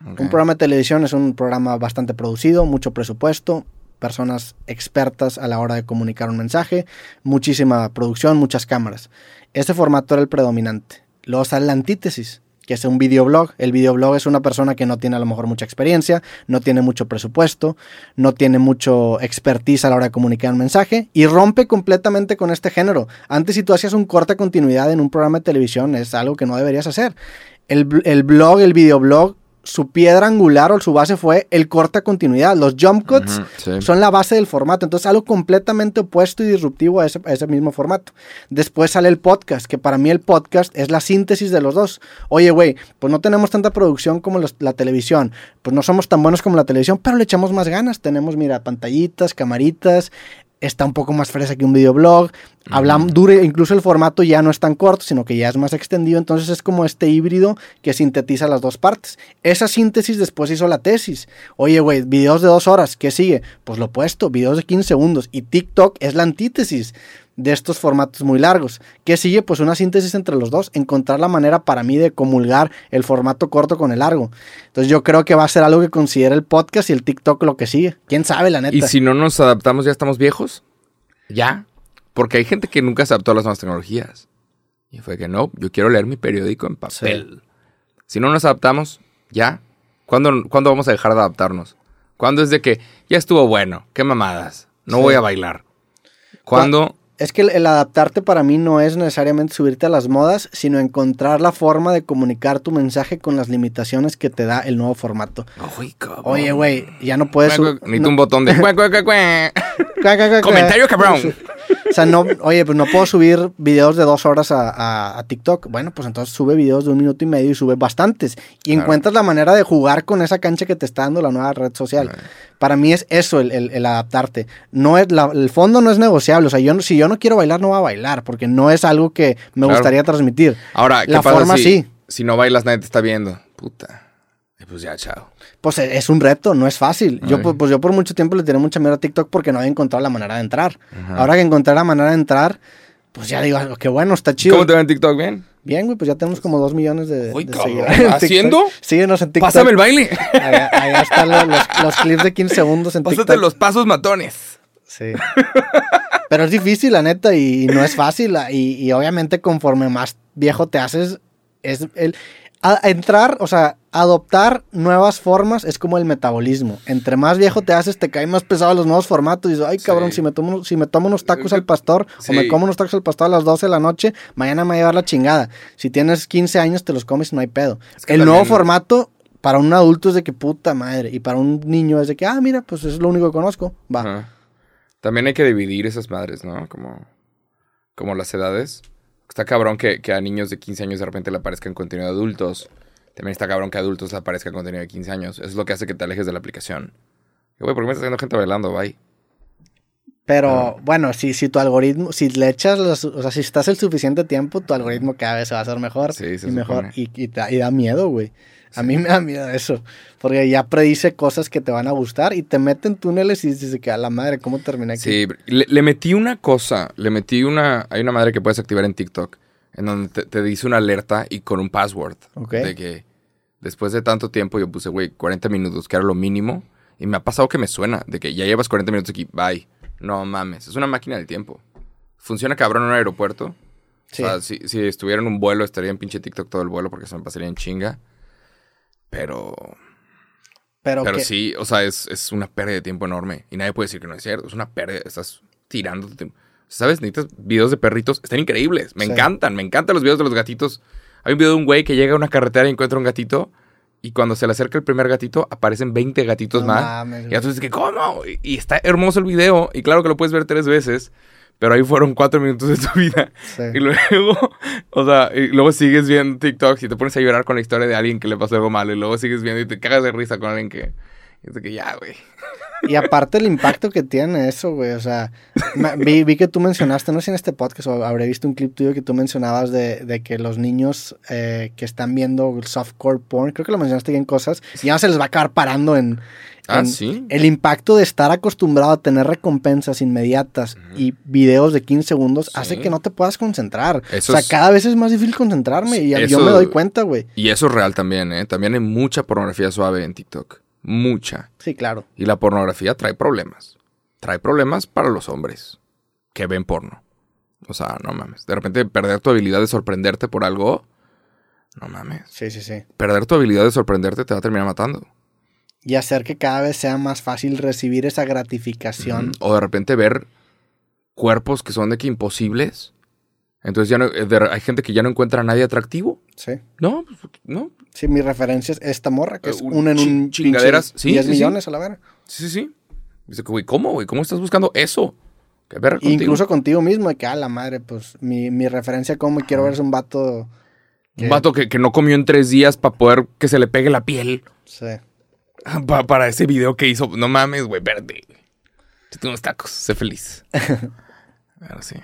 Un programa de televisión es un programa bastante producido, mucho presupuesto, personas expertas a la hora de comunicar un mensaje, muchísima producción, muchas cámaras. Ese formato era el predominante. Luego sale la antítesis, que es un videoblog. El videoblog es una persona que no tiene a lo mejor mucha experiencia, no tiene mucho presupuesto, no tiene mucho expertise a la hora de comunicar un mensaje y rompe completamente con este género. Antes si tú hacías un corte de continuidad en un programa de televisión es algo que no deberías hacer. El, el blog, el videoblog su piedra angular o su base fue el corta continuidad. Los jump cuts sí. son la base del formato. Entonces, algo completamente opuesto y disruptivo a ese, a ese mismo formato. Después sale el podcast, que para mí el podcast es la síntesis de los dos. Oye, güey, pues no tenemos tanta producción como los- la televisión. Pues no somos tan buenos como la televisión, pero le echamos más ganas. Tenemos, mira, pantallitas, camaritas. Está un poco más fresa que un videoblog. Hablamos, dure, incluso el formato ya no es tan corto, sino que ya es más extendido. Entonces es como este híbrido que sintetiza las dos partes. Esa síntesis después hizo la tesis. Oye, güey, videos de dos horas, ¿qué sigue? Pues lo opuesto, videos de 15 segundos. Y TikTok es la antítesis de estos formatos muy largos. ¿Qué sigue? Pues una síntesis entre los dos. Encontrar la manera para mí de comulgar el formato corto con el largo. Entonces yo creo que va a ser algo que considere el podcast y el TikTok lo que sigue. ¿Quién sabe, la neta? Y si no nos adaptamos, ya estamos viejos. Ya. Porque hay gente que nunca se adaptó a las nuevas tecnologías. Y fue que no, yo quiero leer mi periódico en papel. Si no nos adaptamos, ya. ¿Cuándo, ¿Cuándo vamos a dejar de adaptarnos? ¿Cuándo es de que ya estuvo bueno? ¿Qué mamadas? No Sí. voy a bailar. ¿Cuándo? Es que el, el adaptarte para mí no es necesariamente subirte a las modas, sino encontrar la forma de comunicar tu mensaje con las limitaciones que te da el nuevo formato. Uy, cabrón. Oye, güey, ya no puedes... Necesito no- un botón de. Comentario, cabrón. O sea, no, oye, pues no puedo subir videos de dos horas a, a- a TikTok. Bueno, pues entonces sube videos de un minuto y medio y sube bastantes. Y Claro. encuentras la manera de jugar con esa cancha que te está dando la nueva red social. Para mí es eso, el, el- el adaptarte. No es la- el fondo no es negociable. O sea, yo, si yo no quiero bailar, no voy a bailar, porque no es algo que me Claro. gustaría transmitir. Ahora, ¿qué La pasa forma si, sí. si no bailas, nadie te está viendo? Puta. Pues ya, chao. Pues e- es un reto, no es fácil. Yo, Ay. pues, pues yo por mucho tiempo le tiré mucha mierda a TikTok porque no había encontrado la manera de entrar. Ajá. Ahora que encontré la manera de entrar, pues ya digo, "Ah, qué bueno, está chido. ¿Cómo te va en TikTok? ¿Bien? Bien, güey, pues ya tenemos como dos millones de, Uy, de cabrón, seguidores. ¿haciendo? Síguenos en TikTok. Pásame el baile. Allá, allá están los, los- los clips de 15 segundos en Pásate TikTok. los pasos matones. Sí. Pero es difícil, la neta, y no es fácil. Y, y obviamente conforme más viejo te haces, es el... a- entrar, o sea, adoptar nuevas formas es como el metabolismo. Entre más viejo te haces, te caen más pesados los nuevos formatos. Y dices, ay, cabrón, Sí. si me tomo, si me tomo unos tacos al pastor o me como unos tacos al pastor a las 12 de la noche, mañana me va a llevar la chingada. Si tienes 15 años, te los comes y no hay pedo. Es que el nuevo formato para un adulto es de que puta madre. Y para un niño es de que, ah, mira, pues es lo único que conozco. Va. Ajá. También hay que dividir esas madres, ¿no? Como, como las edades. Está cabrón que, que a niños de 15 años de repente le aparezcan contenido de adultos. También está cabrón que a adultos le aparezca contenido de 15 años. Eso es lo que hace que te alejes de la aplicación. Güey, ¿por qué me estás haciendo gente bailando? Bye. Pero bueno, si, si tu algoritmo, si le echas, los- o sea, si estás el suficiente tiempo, tu algoritmo cada vez se va a hacer mejor Sí, y mejor. Y, y da, y da miedo, güey. A mí me da miedo eso. Porque ya predice cosas que te van a gustar y te mete en túneles y dices que a la madre, ¿cómo terminé aquí? Sí, le, le metí una cosa. Le metí una... Hay una madre que puedes activar en TikTok. En donde te, te dice una alerta y con un password. Ok. De que después de tanto tiempo yo puse, güey, 40 minutos, que era lo mínimo. Y me ha pasado que me suena. De que ya llevas 40 minutos aquí. Bye. No mames. Es una máquina del tiempo. Funciona cabrón en un aeropuerto. Sí. O sea, si, si estuviera en un vuelo, estaría en pinche TikTok todo el vuelo porque se me pasaría en chinga. Pero... pero Pero que, sí, o sea, es, es una pérdida de tiempo enorme. Y nadie puede decir que no es cierto. Es una pérdida. Estás tirando tu tiempo. ¿Sabes? Necesitas videos de perritos. Están increíbles. Me Sí. encantan. Me encantan los videos de los gatitos. Hay un video de un güey que llega a una carretera y encuentra un gatito. Y cuando se le acerca el primer gatito, aparecen 20 gatitos No más. mames, y entonces, que ¿cómo? Y, y está hermoso el video. Y claro que lo puedes ver tres veces. Pero ahí fueron cuatro minutos de tu vida. Sí. Y luego, o sea, y luego sigues viendo TikToks y te pones a llorar con la historia de alguien que le pasó algo malo. Y luego sigues viendo y te cagas de risa con alguien que. y es que ya, güey. Y aparte el impacto que tiene eso, güey. O sea, me- vi, vi que tú mencionaste, no sé si en este podcast o habré visto un clip tuyo que tú mencionabas de, de que los niños eh, que están viendo el softcore porn, creo que lo mencionaste bien cosas, ya se les va a acabar parando en... Ah, sí. El impacto de estar acostumbrado a tener recompensas inmediatas y videos de 15 segundos hace que no te puedas concentrar. Eso o sea, es- cada vez es más difícil concentrarme y yo me doy cuenta, güey. Y eso es real también, ¿eh? También hay mucha pornografía suave en TikTok. Mucha. Sí, claro. Y la pornografía trae problemas. Trae problemas para los hombres que ven porno. O sea, no mames. De repente perder tu habilidad de sorprenderte por algo. No mames. Sí, sí, sí. Perder tu habilidad de sorprenderte te va a terminar matando. Y hacer que cada vez sea más fácil recibir esa gratificación. O de repente ver cuerpos que son de que imposibles. Entonces ya no, eh, de- hay gente que ya no encuentra a nadie atractivo. Sí. No, pues, no. Sí, mi referencia es esta morra, que Eh, es un una en un chingaderas. Sí, 10 sí, sí. millones a la vera. Sí, sí, sí. Dice, güey, ¿cómo, güey? ¿Cómo estás buscando eso? ¿Qué verga contigo? Incluso contigo mismo, de que, a la madre, pues mi, mi referencia como quiero ver es un vato. que- Un vato que, que no comió en tres días para poder que se le pegue la piel. Sí. Pa- para ese video que hizo. No mames, güey, verde. Yo tengo unos tacos, sé feliz. Ahora sí.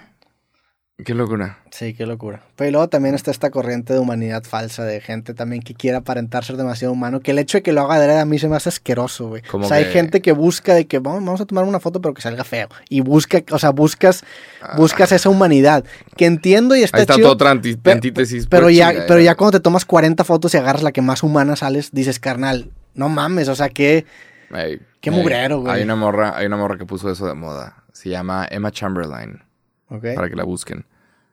Qué locura. Sí, qué locura. Pero luego también está esta corriente de humanidad falsa, de gente también que quiere aparentar ser demasiado humano, que el hecho de que lo haga de a mí se me hace asqueroso, güey. O sea, hay que- gente que busca de que vamos, vamos a tomar una foto pero que salga feo. Y busca, o sea, buscas, buscas esa humanidad. Que entiendo y está, Ahí está chido. toda otra antítesis. Pero pura ya, pero ya cuando te tomas 40 fotos y agarras la que más humana sales, dices, carnal, no mames, o sea, que... Qué mugrero, güey. Hay una morra, hay una morra que puso eso de moda. Se llama Emma Chamberlain. Ok. Para que la busquen.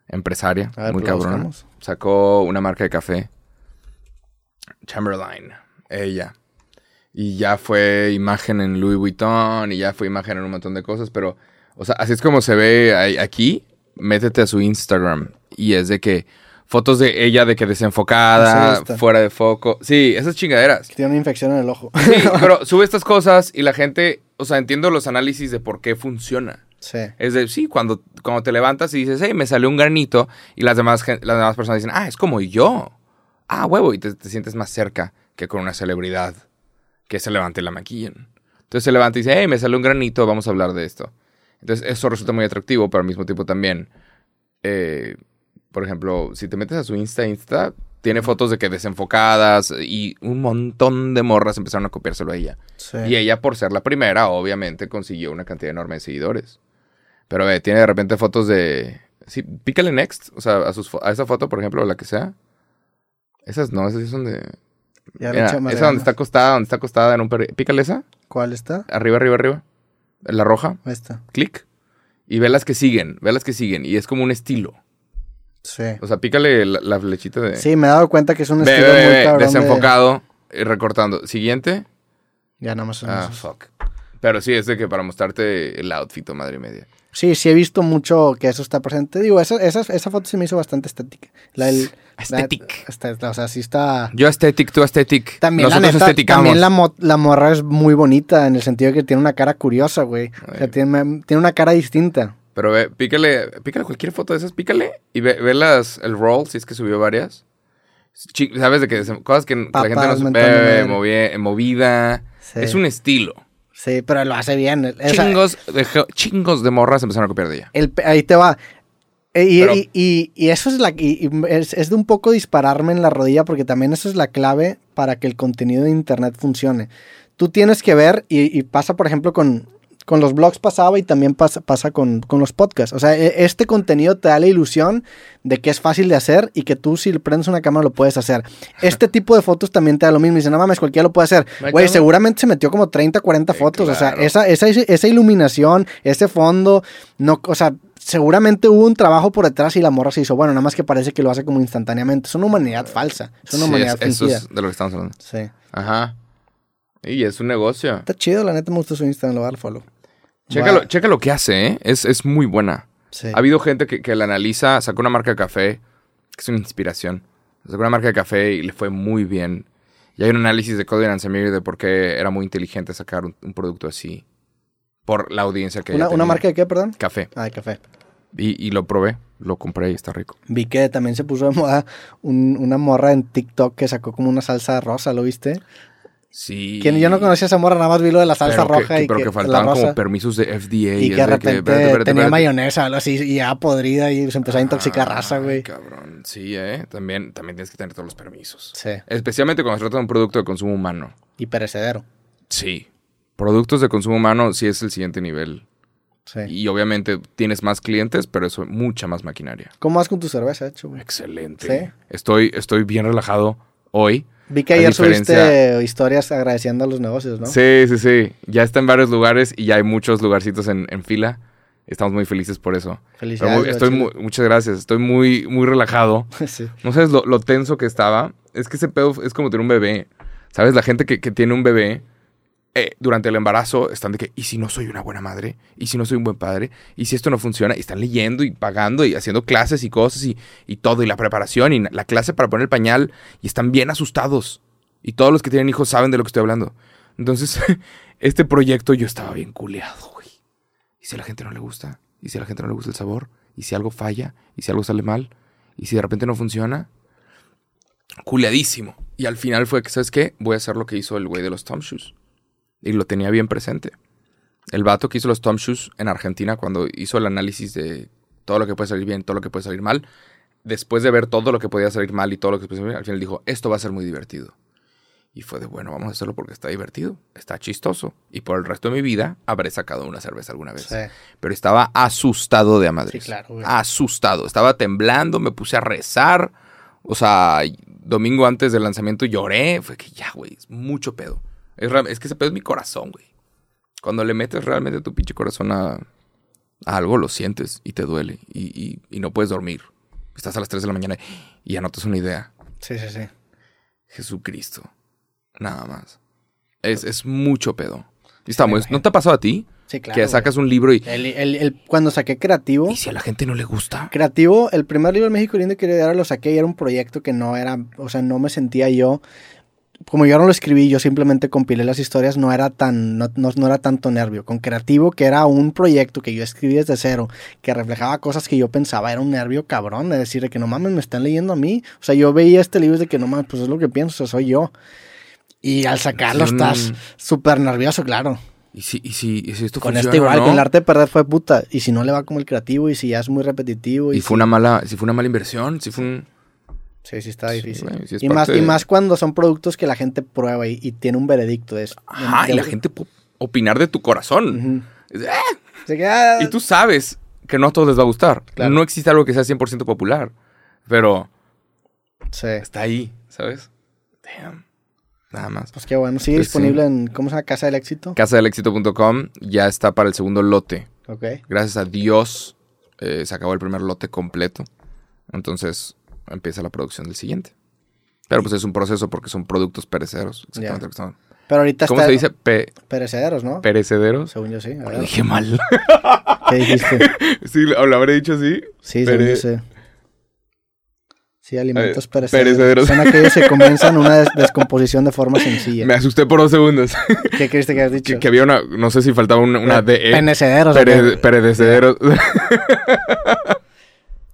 Empresaria, ver, muy pues cabrona. buscamos. Sacó una marca de café. Chamberlain, ella. Y ya fue imagen en Louis Vuitton y ya fue imagen en un montón de cosas, pero, o sea, así es como se ve aquí. Métete a su Instagram y es de que fotos de ella de que desenfocada, fuera de foco. Sí, esas chingaderas. Que tiene una infección en el ojo. Sí, pero sube estas cosas y la gente, o sea, entiendo los análisis de por qué funciona. Sí. Es de, sí, cuando, cuando te levantas y dices, hey, me salió un granito, y las demás, las demás personas dicen, ah, es como yo. Ah, huevo, y te, te sientes más cerca que con una celebridad que se levante y la maquillen. Entonces se levanta y dice, hey, me salió un granito, vamos a hablar de esto. Entonces eso resulta muy atractivo, pero al mismo tiempo también, eh, por ejemplo, si te metes a su Insta, Insta, tiene fotos de que desenfocadas y un montón de morras empezaron a copiárselo a ella. sí. Y ella, por ser la primera, obviamente consiguió una cantidad enorme de seguidores. Pero ve, tiene de repente fotos de. Sí, pícale next. O sea, a, sus a esa foto, por ejemplo, la que sea. Esas no, esas sí son de. Ya Mira, esa donde está acostada, donde está acostada en un perri- Pícale esa. ¿Cuál está? Arriba, arriba, arriba. La roja. Esta. Clic. Y ve las que siguen. Ve las que siguen. Y es como un estilo. Sí. O sea, pícale la, la flechita de. Sí, me he dado cuenta que es un ve, estilo ve, muy ve, cabrón de- Desenfocado. Y recortando. Siguiente. Ya nada más Ah, fuck. Pero sí, es de que para mostrarte el outfit o madre media. Sí, sí he visto mucho que eso está presente. Digo, esa, esa, esa foto se me hizo bastante estética. La del, Aesthetic. la- está- o sea, sí está... Yo aesthetic, tú aesthetic. También la neta, esteticamos. también la, mo- la morra es muy bonita en el sentido de que tiene una cara curiosa, güey. O sea, tiene, tiene una cara distinta. Pero ve, pícale, pícale cualquier foto de esas, pícale y ve, ve las, el roll, si es que subió varias. ¿Sabes de que Cosas que, la gente no mentando ve, movida. Sí. Es un estilo. Sí, pero lo hace bien. Chingos, de, chingos de morras empezaron a copiar de ella. El ahí te va. E- Y, Pero- y- y- y eso es la es, es de un poco dispararme en la rodilla porque también eso es la clave para que el contenido de internet funcione. Tú tienes que ver, y pasa por ejemplo con, con los blogs pasaba y también pasa, pasa con, con los podcasts. O sea, e- este contenido te da la ilusión de que es fácil de hacer y que tú si prendes una cámara lo puedes hacer. Este tipo de fotos también te da lo mismo. Y dice, no mames, cualquiera lo puede hacer. Güey, seguramente se metió como 30, 40 Sí, fotos. O sea, esa, esa, esa iluminación, ese fondo, no, o sea, seguramente hubo un trabajo por detrás y la morra se hizo. Bueno, nada más que parece que lo hace como instantáneamente. Es una humanidad falsa. Es una Sí, humanidad es- eso es de lo que estamos hablando. Sí. Ajá. Y es un negocio. Está chido, la neta me gusta su Instagram, lo voy a dar follow. Checa lo, checa lo que hace, ¿eh? Es, es muy buena. Sí. Ha habido gente que, que la analiza, sacó una marca de café, que es una inspiración. Sacó una marca de café y le fue muy bien. Y hay un análisis de Cody Samir de por qué era muy inteligente sacar un, un producto así. Por la audiencia que ¿Una, una marca de qué, perdón? Café. Ah, de café. Y, y lo probé, lo compré y está rico. Vi que también se puso de moda un- una morra en TikTok que sacó como una salsa rosa, ¿lo viste? Sí. Quien yo no conocía a esa morra, nada más vi lo de la salsa pero roja que- y pero que, que, faltaban como permisos de FDA. y es que de repente espérate, espérate, tenía mayonesa, algo así, y ya podrida y se empezó a intoxicar raza, güey. cabrón. Sí, ¿eh? También, también tienes que tener todos los permisos. Sí, Especialmente cuando se trata de un producto de consumo humano. y perecedero. Sí. Productos de consumo humano sí es el siguiente nivel. Sí. Y obviamente tienes más clientes, pero eso mucha más maquinaria. ¿Cómo vas con tu cerveza, hecho, güey? Excelente. Sí. Estoy, estoy bien relajado hoy. Vi que ayer subiste historias agradeciendo a los negocios, ¿no? Sí, sí, sí. Ya está en varios lugares y ya hay muchos lugarcitos en, en fila. Estamos muy felices por eso. Felicidades. muy- estoy muy- muchas gracias. Estoy muy, muy relajado. sí. No sabes lo, lo tenso que estaba. Es que ese pedo es como tener un bebé. ¿Sabes? La gente que, que tiene un bebé eh, durante el embarazo están de que, ¿y si no soy una buena madre? ¿Y si no soy un buen padre? ¿Y si esto no funciona? Y están leyendo y pagando y haciendo clases y cosas y, y todo, y la preparación y la clase para poner el pañal, y están bien asustados. Y todos los que tienen hijos saben de lo que estoy hablando. Entonces, este proyecto yo estaba bien culeado, güey. ¿Y si a la gente no le gusta? ¿Y si a la gente no le gusta el sabor? ¿Y si algo falla? ¿Y si algo sale mal? ¿Y si de repente no funciona? Culeadísimo. Y al final fue que, ¿sabes qué? Voy a hacer lo que hizo el güey de los Tom Shoes. Y lo tenía bien presente. El vato que hizo los Tom Shoes en Argentina, cuando hizo el análisis de todo lo que puede salir bien, todo lo que puede salir mal, después de ver todo lo que podía salir mal y todo lo que puede salir bien, al final dijo, esto va a ser muy divertido. Y fue de, bueno, vamos a hacerlo porque está divertido, está chistoso. Y por el resto de mi vida habré sacado una cerveza alguna vez. Sí. Pero estaba asustado de a madres. Sí, claro, güey. Asustado. Estaba temblando, me puse a rezar. O sea, domingo antes del lanzamiento lloré. Fue que ya, güey, es mucho pedo. Es, es que ese pedo es mi corazón, güey. Cuando le metes realmente tu pinche corazón a, a algo, lo sientes y te duele. Y, y- y no puedes dormir. Estás a las 3 de la mañana y anotas una idea. Sí, sí, sí. Jesucristo. Nada más. Es, es mucho pedo. Y imagino. ¿No te ha pasado a ti? Sí, claro. que güey. sacas un libro y... El, el- el- cuando saqué Creativo, ¿Y si a la gente no le gusta? Creativo, el primer libro de México lindo que dar lo saqué y era un proyecto que no era, o sea, no me sentía yo, como yo no lo escribí, yo simplemente compilé las historias, no era tan, no, no- no era tanto nervio. Con Creativo, que era un proyecto que yo escribí desde cero, que reflejaba cosas que yo pensaba, era un nervio cabrón de decir de que no mames, me están leyendo a mí. O sea, yo veía este libro de que no mames, pues es lo que pienso, o sea, soy yo. Y al sacarlo Sí, estás súper nervioso, claro. ¿Y si, y si, y si esto Con funciona este igual, no? con el arte de perder fue puta. Y si no le va como el creativo, y si ya es muy repetitivo. Y, Y fue una mala, si fue una mala inversión, si fue un... Sí, sí está difícil. güey, sí es y, más, y de- más cuando son productos que la gente prueba y, y tiene un veredicto. Es, Ajá, y de- la gente puede opinar de tu corazón. De, "Ah", queda- Y tú sabes que no a todos les va a gustar. Claro. No existe algo que sea 100% popular. Pero Sí. está ahí, ¿sabes? Damn. Nada más. Pues qué bueno. Sigue Pues disponible en, ¿cómo se llama? Casa del Éxito. Casadelexito.com ya está para el segundo lote. Ok. Gracias a Dios eh, se acabó el primer lote completo. Entonces empieza la producción del siguiente. Pero pues es un proceso porque son productos perecederos. Exactamente lo que son. Pero ahorita ¿Cómo está se dice? Pe- perecederos, ¿no? perecederos. según yo sí. Lo ver, dije mal. ¿Qué dijiste? sí, lo habré dicho así. Sí, según Pere- yo sí. Sí, alimentos Eh, perecederos. perecederos. Son aquellos que comienzan una des- descomposición de forma sencilla. Me asusté por dos segundos. ¿Qué creíste que has dicho? que, que había una, no sé si faltaba una, una DE. Penecederos. Pere- perecederos.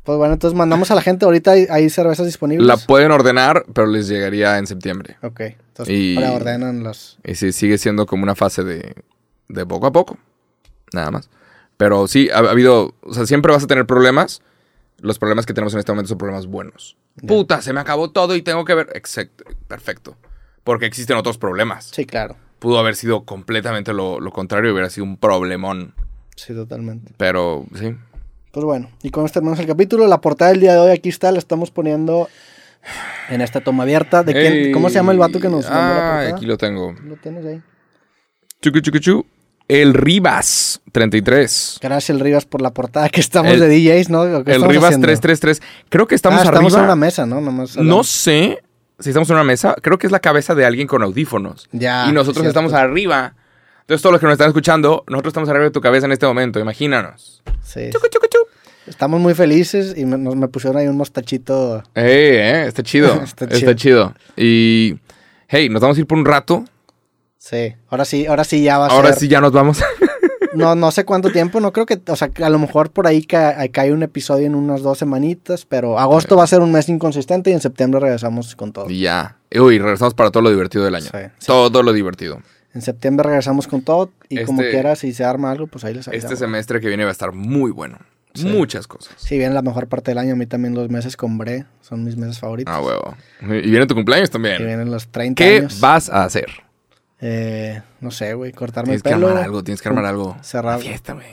Pues bueno, entonces mandamos a la gente. Ahorita hay, hay cervezas disponibles. La pueden ordenar, pero les llegaría en septiembre. Ok. Entonces Y- preordenan los. Y sí, sigue siendo como una fase de, de poco a poco. Nada más. Pero sí, ha, ha habido. O sea, siempre vas a tener problemas. Los problemas que tenemos en este momento son problemas buenos. Puta, se me acabó todo y tengo que ver. Exacto, perfecto. Porque existen otros problemas. Sí, claro. Pudo haber sido completamente lo, lo contrario, hubiera sido un problemón. Sí, totalmente. Pero sí. Pues bueno, y con esto terminamos el capítulo. La portada del día de hoy aquí está, la estamos poniendo en esta toma abierta. ¿De quién- Ey, ¿Cómo se llama el vato que nos mandó la Ah, portada? aquí lo tengo. Lo tienes ahí. Chucu, chucu, chu. El Rivas 33. Gracias, el Rivas, por la portada que estamos El- de DJs, ¿no? ¿O qué El estamos Rivas haciendo? 333. Creo que estamos ah, estamos arriba. en una mesa, ¿no? Nomás No sé si estamos en una mesa. Creo que es la cabeza de alguien con audífonos. Ya, y nosotros cierto. estamos arriba. Entonces, todos los que nos están escuchando, nosotros estamos arriba de tu cabeza en este momento. Imagínanos. Sí. Chucu, chucu, chu. Estamos muy felices y me, nos, me pusieron ahí un mostachito. Ey, eh, está chido. Está está, chido. Y, hey, nos vamos a ir por un rato. Sí. Ahora sí, ahora sí ya va a Ahora ser. sí ya nos vamos. No, no sé cuánto tiempo, no creo que, o sea, a lo mejor por ahí ca- cae un episodio en unas dos semanitas, pero agosto va a ser un mes inconsistente y en septiembre regresamos con todo. y ya. Uy, regresamos para todo lo divertido del año. Sí, sí. Todo lo divertido. En septiembre regresamos con todo y como Este- quiera, si se arma algo, pues ahí les Este avisamos. semestre que viene va a estar muy bueno. Sí. Muchas cosas. Si viene la mejor parte del año, a mí también los meses con Bre son mis meses favoritos. Ah, huevo. Y viene tu cumpleaños Y también. vienen los 30 ¿Qué años. vas a hacer? Eh, no sé, güey, cortarme Tienes el que pelo. armar algo, tienes que armar algo. Cerrar. Una fiesta, güey.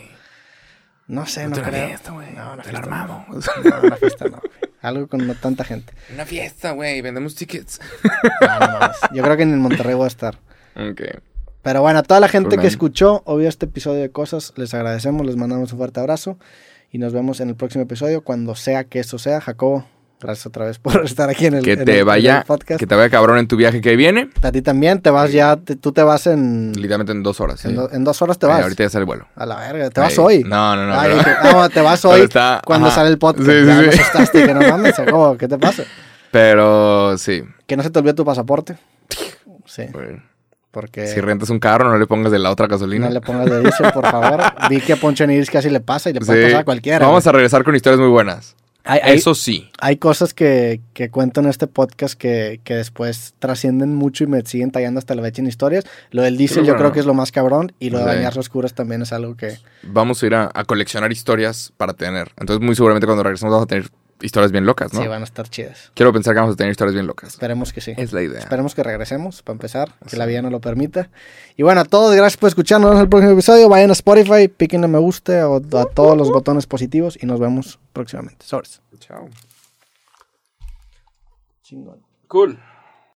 No sé, no una creo. fiesta, güey. No, una Te fiesta no. armamos. No, una fiesta no. güey. Algo con no tanta gente. Una fiesta, güey. Vendemos tickets. No, no. Yo creo que en Monterrey voy a estar. Ok. Pero bueno, a toda la gente Cool, que man. escuchó o vio este episodio de cosas, les agradecemos, les mandamos un fuerte abrazo y nos vemos en el próximo episodio, cuando sea que eso sea. Jacobo, Gracias otra vez por estar aquí en el, Que en te el- en vaya, el podcast. que te vaya cabrón en tu viaje que viene. A ti también, te vas ya, te- tú te vas en, Literalmente en dos horas. en, sí. do- en dos horas te Ay, vas. ahorita ya sale el vuelo. A la verga, te vas Ay, hoy. No, no, no. Ay, pero- que- no, te vas hoy está- cuando ajá. sale el podcast. Sí, sí, ya sí. asustaste, que no mames, ¿cómo? ¿qué te pasa? Pero sí. Que no se te olvide tu pasaporte. Sí, Bueno, porque Si rentas un carro, no le pongas de la otra gasolina. no le pongas de diésel, por favor. Vi que a Poncho Niris casi le pasa y le puede Sí. pasar a cualquiera. Vamos a regresar con historias muy buenas. Hay, Eso sí. hay cosas que, que cuento en este podcast que, que después trascienden mucho y me siguen tallando hasta la fecha en historias. Lo del diésel yo creo que es lo más cabrón y lo de Sí. bañarse oscuras también es algo que... Vamos a ir a, a coleccionar historias para tener. Entonces, muy seguramente cuando regresemos vamos a tener historias bien locas, ¿no? Sí, van a estar chidas. Quiero pensar que vamos a tener historias bien locas. Esperemos que sí. Es la idea. Esperemos que regresemos, para empezar, que la vida nos lo permita. Y bueno, a todos, gracias por escucharnos. Nos vemos en el próximo episodio. Vayan a Spotify, píquenle me gusta o a todos los botones positivos y nos vemos próximamente. Sobres. Chao. Chingón. Cool.